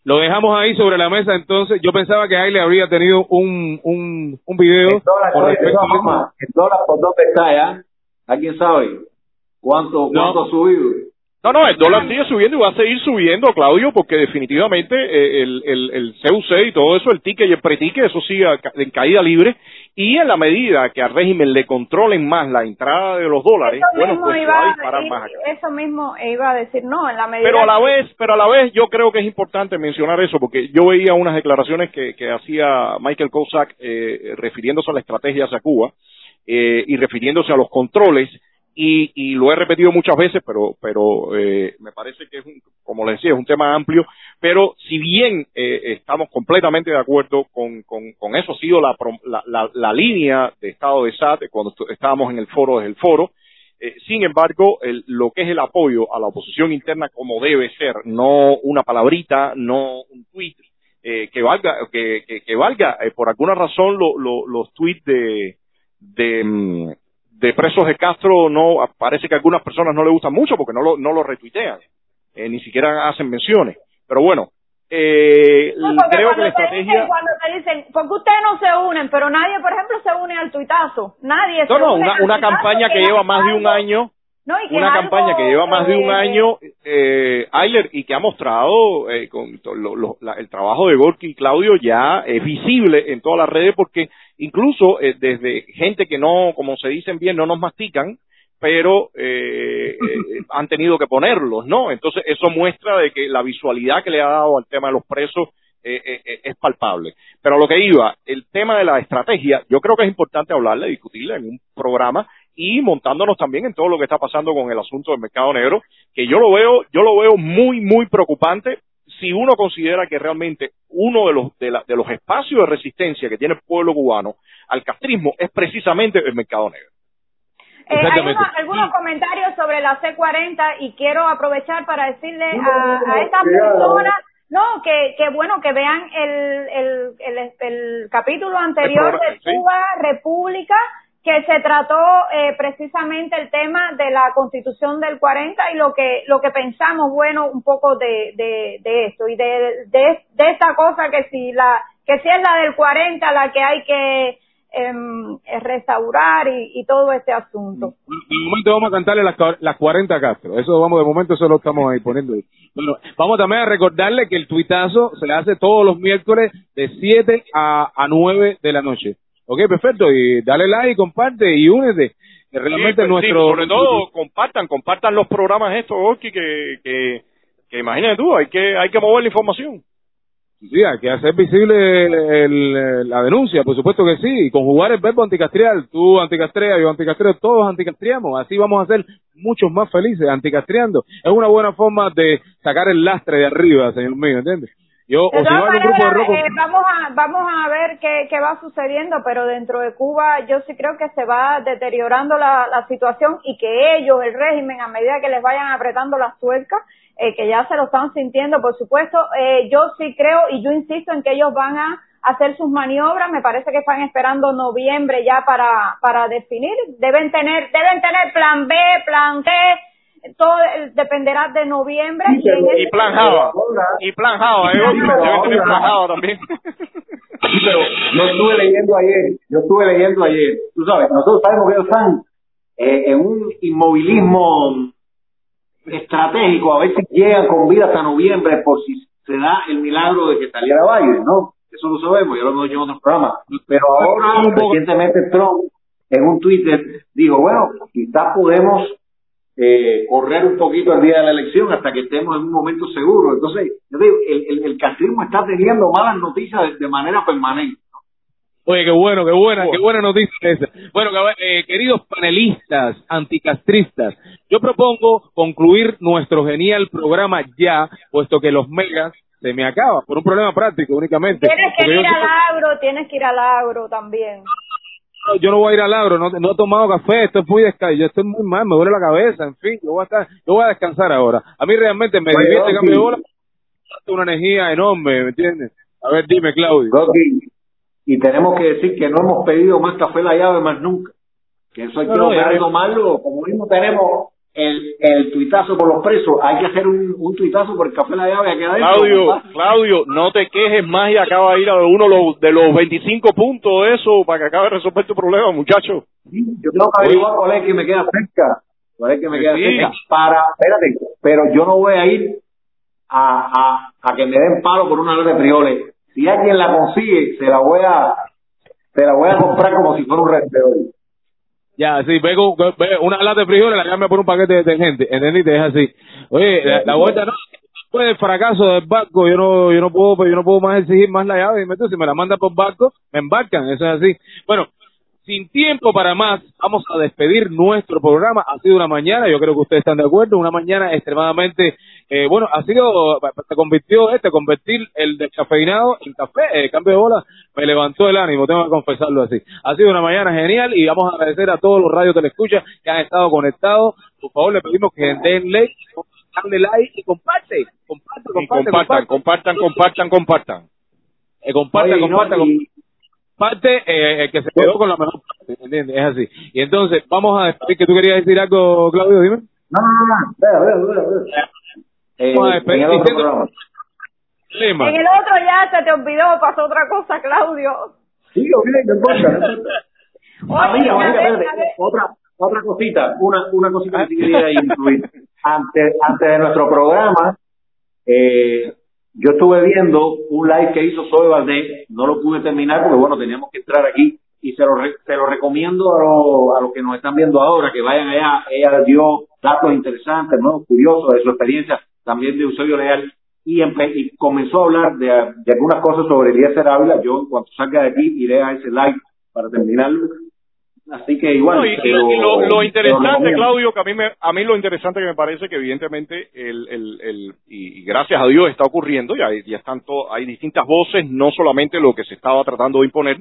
C: Lo dejamos ahí sobre la mesa entonces. Yo pensaba que ahí le habría tenido un, un, un video
E: El dólar,
C: con respecto a
E: el dólar por dónde está ya, ¿alguien sabe cuánto,
C: No.
E: cuánto ha subido?
D: No, no, el dólar sigue subiendo y va a seguir subiendo, Claudio, porque definitivamente eh, el, el, el CUC y todo eso, el ticket y el preticket, eso sigue en caída libre. Y en la medida que al régimen le controlen más la entrada de los dólares,
F: Eso
D: bueno,
F: mismo
D: pues se va a disparar
F: y-
D: más.
F: Eso mismo iba a decir, no, en la medida
D: Pero a la
F: que-
D: vez, pero a la vez yo creo que es importante mencionar eso porque yo veía unas declaraciones que, que hacía Michael Kozak eh, refiriéndose a la estrategia hacia Cuba eh, y refiriéndose a los controles y, y lo he repetido muchas veces, pero, pero eh, me parece que es, un, como les decía, es un tema amplio, pero si bien eh, estamos completamente de acuerdo con, con, eso, ha sido la, la, la, la línea de Estado de SAT cuando estábamos en el foro desde el foro, eh, sin embargo, el- lo que es el apoyo a la oposición interna como debe ser, no una palabrita, no un tweet, eh, que valga, que, que, que valga eh, por alguna razón lo- lo- los tweets de, de, mm, de presos de Castro no parece que a algunas personas no le gustan mucho porque no lo, no lo retuitean, eh, ni siquiera hacen menciones. Pero bueno, eh,
F: No,
D: creo que la
F: te
D: estrategia...
F: dicen, cuando te dicen, porque ustedes no se unen, pero nadie, por ejemplo, se une al tuitazo. Nadie
D: No,
F: se
D: no,
F: une
D: una,
F: al
D: una campaña que lleva más de un año
F: no, y que
D: una campaña que lleva más de un año, eh, Ayler, y que ha mostrado eh, con lo- lo- la- el trabajo de Gorky y Claudio ya es visible en todas las redes porque incluso eh, desde gente que no, como se dicen bien, no nos mastican, pero eh, eh, han tenido que ponerlos, ¿no? Entonces eso muestra de que la visualidad que le ha dado al tema de los presos eh, eh, eh, es palpable. Pero a lo que iba, el tema de la estrategia, yo creo que es importante hablarle, discutirle en un programa y montándonos también en todo lo que está pasando con el asunto del mercado negro, que yo lo veo, yo lo veo muy, muy preocupante si uno considera que realmente uno de los, de, la- de los espacios de resistencia que tiene el pueblo cubano al castrismo es precisamente el mercado negro.
F: Eh, hay
C: Exactamente.
F: unos, algunos comentarios sobre la C40 y quiero aprovechar para decirle a, a estas personas no que, que bueno que vean el, el, el, el capítulo anterior
D: programa,
F: de
D: sí.
F: Cuba República que se trató eh, precisamente el tema de la Constitución del 40 y lo que lo que pensamos bueno un poco de, de, de esto y de, de esta cosa que si la que si es la del 40 la que hay que em, restaurar y, todo este asunto.
C: De momento vamos a cantarle las, las 40 a Castro. Eso vamos, de momento eso lo estamos ahí poniendo. Bueno, vamos también a recordarle que el tuitazo se le hace todos los miércoles de 7 a, a 9 de la noche. Ok, perfecto. Y dale like, comparte y únete. Realmente
D: Sí, pues,
C: nuestro...
D: sí, sobre todo compartan, compartan los programas estos, Orki, que, que, que imagínate tú, hay que, hay que mover la información.
C: Sí, hay que hacer visible el- el- la denuncia, por supuesto que sí, y conjugar el verbo anticastrial, tú anticastrea, yo anticastreo, todos anticastriamos, así vamos a ser muchos más felices anticastriando. Es una buena forma de sacar el lastre de arriba, señor mío, ¿entiendes? Yo, o
F: De
C: si
F: todas
C: no hay un grupo de
F: maneras,
C: rock,
F: eh, vamos a vamos a ver qué, qué va sucediendo, pero dentro de Cuba yo sí creo que se va deteriorando la, la situación y que ellos, el régimen, a medida que les vayan apretando las tuercas, eh, que ya se lo están sintiendo, por supuesto, eh, yo sí creo y yo insisto en que ellos van a hacer sus maniobras, me parece que están esperando noviembre ya para para definir, deben tener deben tener plan B, plan todo dependerá de noviembre
E: Sí,
F: y en ese
D: Y plan Java, y plan Java,
E: Sí,
D: eh, tener plan Java también.
E: Sí, pero yo estuve leyendo ayer, yo estuve leyendo ayer, tú sabes, nosotros sabemos que ellos están eh, en un inmovilismo estratégico, a ver si llegan con vida hasta noviembre por si se da el milagro de que saliera Biden, ¿no? Eso lo sabemos, ya lo hemos dicho en otros programas. Pero ahora, recientemente Trump, en un Twitter, dijo, bueno, quizás podemos eh, correr un poquito el día de la elección hasta que estemos en un momento seguro. Entonces, yo digo, el, el, el castrismo está teniendo malas noticias de, de manera permanente.
C: Oye, qué bueno, qué buena, qué buena noticia esa. Bueno, eh, queridos panelistas anticastristas, yo propongo concluir nuestro genial programa ya, puesto que los megas se me acaban por un problema práctico únicamente.
F: Tienes que ir al agro, tienes que ir al agro también.
C: No, yo no voy a ir al agro, no, no he tomado café, estoy muy yo estoy muy mal, me duele la cabeza, en fin, yo voy a estar, yo voy a descansar ahora. A mí realmente me
E: Oye,
C: divierte
E: Rocky.
C: cambio de bola, una energía enorme, ¿me entiendes? A ver, dime, Claudio.
E: Rocky, y tenemos que decir que no hemos pedido más café la llave más nunca. Que eso hay
C: No,
E: que
C: no,
E: tomarlo. Como mismo tenemos el, el tuitazo por los presos, hay que hacer un, un tuitazo por el café la llave.
D: Claudio. Claudio, no te quejes más y acaba de ir a uno de los- de los 25 puntos de eso para que acabe de resolver tu problema, muchacho.
E: Sí, Yo tengo que averiguar cuál es que me queda cerca. Cuál es que me queda
D: Sí.
E: cerca. Para, espérate, pero yo no voy a ir a, a, a que me den palo por una lata de frioles. Si alguien la consigue, se la voy a, se la voy a comprar como si fuera un restreador.
C: Ya, sí, ve, con- ve una lata de frijoles, la cambia por un paquete de detergente, ¿entendiste? Es así. Oye, la, la vuelta no, después del fracaso del barco, yo no, yo no puedo, yo no puedo más exigir más la llave, dime tú, si me la mandan por barco, me embarcan, eso es así. Bueno, sin tiempo para más, vamos a despedir nuestro programa. Ha sido una mañana, yo creo que ustedes están de acuerdo, una mañana extremadamente, eh, bueno, ha sido, se convirtió este, convertir el descafeinado en café, eh, cambio de bola, me levantó el ánimo, tengo que confesarlo así. Ha sido una mañana genial y vamos a agradecer a todos los radios escucha que han estado conectados. Por favor, le pedimos que den like, denle like y comparte, comparte,
D: Y
C: comparte,
D: compartan, compartan, compartan, compartan.
C: eh, comparte,
E: Oye, no, y-
C: parte eh, el que se quedó con la mejor parte, ¿entiendes? Es así. Y entonces, vamos a despedir, que tú querías decir algo, Claudio, dime.
E: No, no, no, vea, vea, vea, vea. Eh, en el otro
C: diciendo-
E: programa.
C: Lema.
F: En el otro ya se te olvidó, pasó otra cosa, Claudio.
E: Sí, ok, no importa. no importa. Ah,
F: Oye,
E: otra, otra cosita, una, una cosita que quería incluir. Antes, antes de nuestro programa, eh, yo estuve viendo un live que hizo Zoe Valdés, no lo pude terminar porque bueno, teníamos que entrar aquí y se lo, re- se lo recomiendo a, los a los que nos están viendo ahora, que vayan allá, ella dio datos interesantes, ¿no? curiosos de su experiencia, también de Eusebio Leal, y, y comenzó a hablar de, de algunas cosas sobre Eliezer Ávila, yo en cuanto salga de aquí iré a ese live para terminarlo, así que igual.
D: No, y, y- y lo, lo interesante. Claudio, que a mí, me, a mí lo interesante que me parece que evidentemente, el, el, el, y, y gracias a Dios está ocurriendo, ya, ya están to- hay distintas voces, no solamente lo que se estaba tratando de imponer,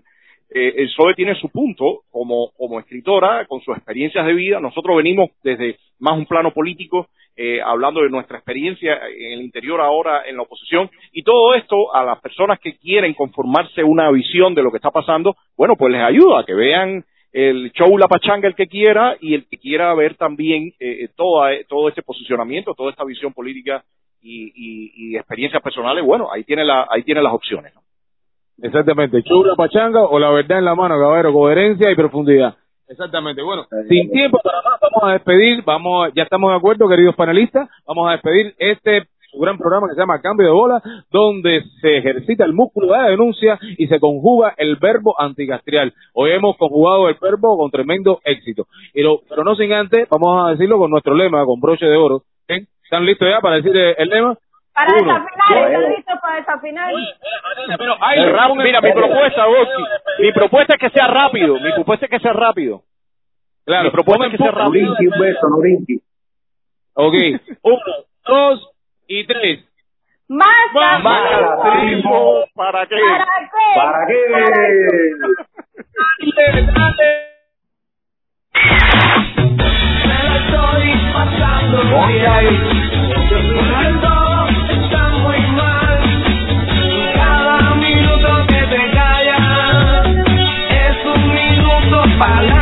D: eh, el tiene su punto como, como escritora, con sus experiencias de vida. Nosotros venimos desde más un plano político, eh, hablando de nuestra experiencia en el interior ahora en la oposición. Y todo esto a las personas que quieren conformarse una visión de lo que está pasando, bueno, pues les ayuda a que vean el show La Pachanga el que quiera y el que quiera ver también eh, toda, todo este posicionamiento, toda esta visión política y, y, y experiencias personales, bueno, ahí tiene, la, ahí tiene las opciones. ¿no?
C: Exactamente, chula pachanga o la verdad en la mano, caballero, coherencia y profundidad. Exactamente, bueno, sin tiempo para más, vamos a despedir, vamos, ya estamos de acuerdo, queridos panelistas, vamos a despedir este su gran programa que se llama Cambio de Bola, donde se ejercita el músculo de la denuncia y se conjuga el verbo antigastrial. Hoy hemos conjugado el verbo con tremendo éxito. Pero, pero no sin antes, vamos a decirlo con nuestro lema, con broche de oro. ¿Eh? ¿Están listos ya para decir el lema?
F: Para
C: Uno,
F: desafinar,
C: dos,
F: ¿están listos para desafinar?
C: Pero hay
D: mira, mi propuesta, Goski, mi propuesta es que sea rápido, mi propuesta es que sea rápido.
C: Claro,
D: mi propuesta es que sea rápido.
E: Un beso.
C: Ok, uno, dos y tres.
F: Más
D: Macatrismo, ¿para qué?
F: ¿Para qué?
E: ¿Para qué?
B: Me la estoy pasando bien. Porque para.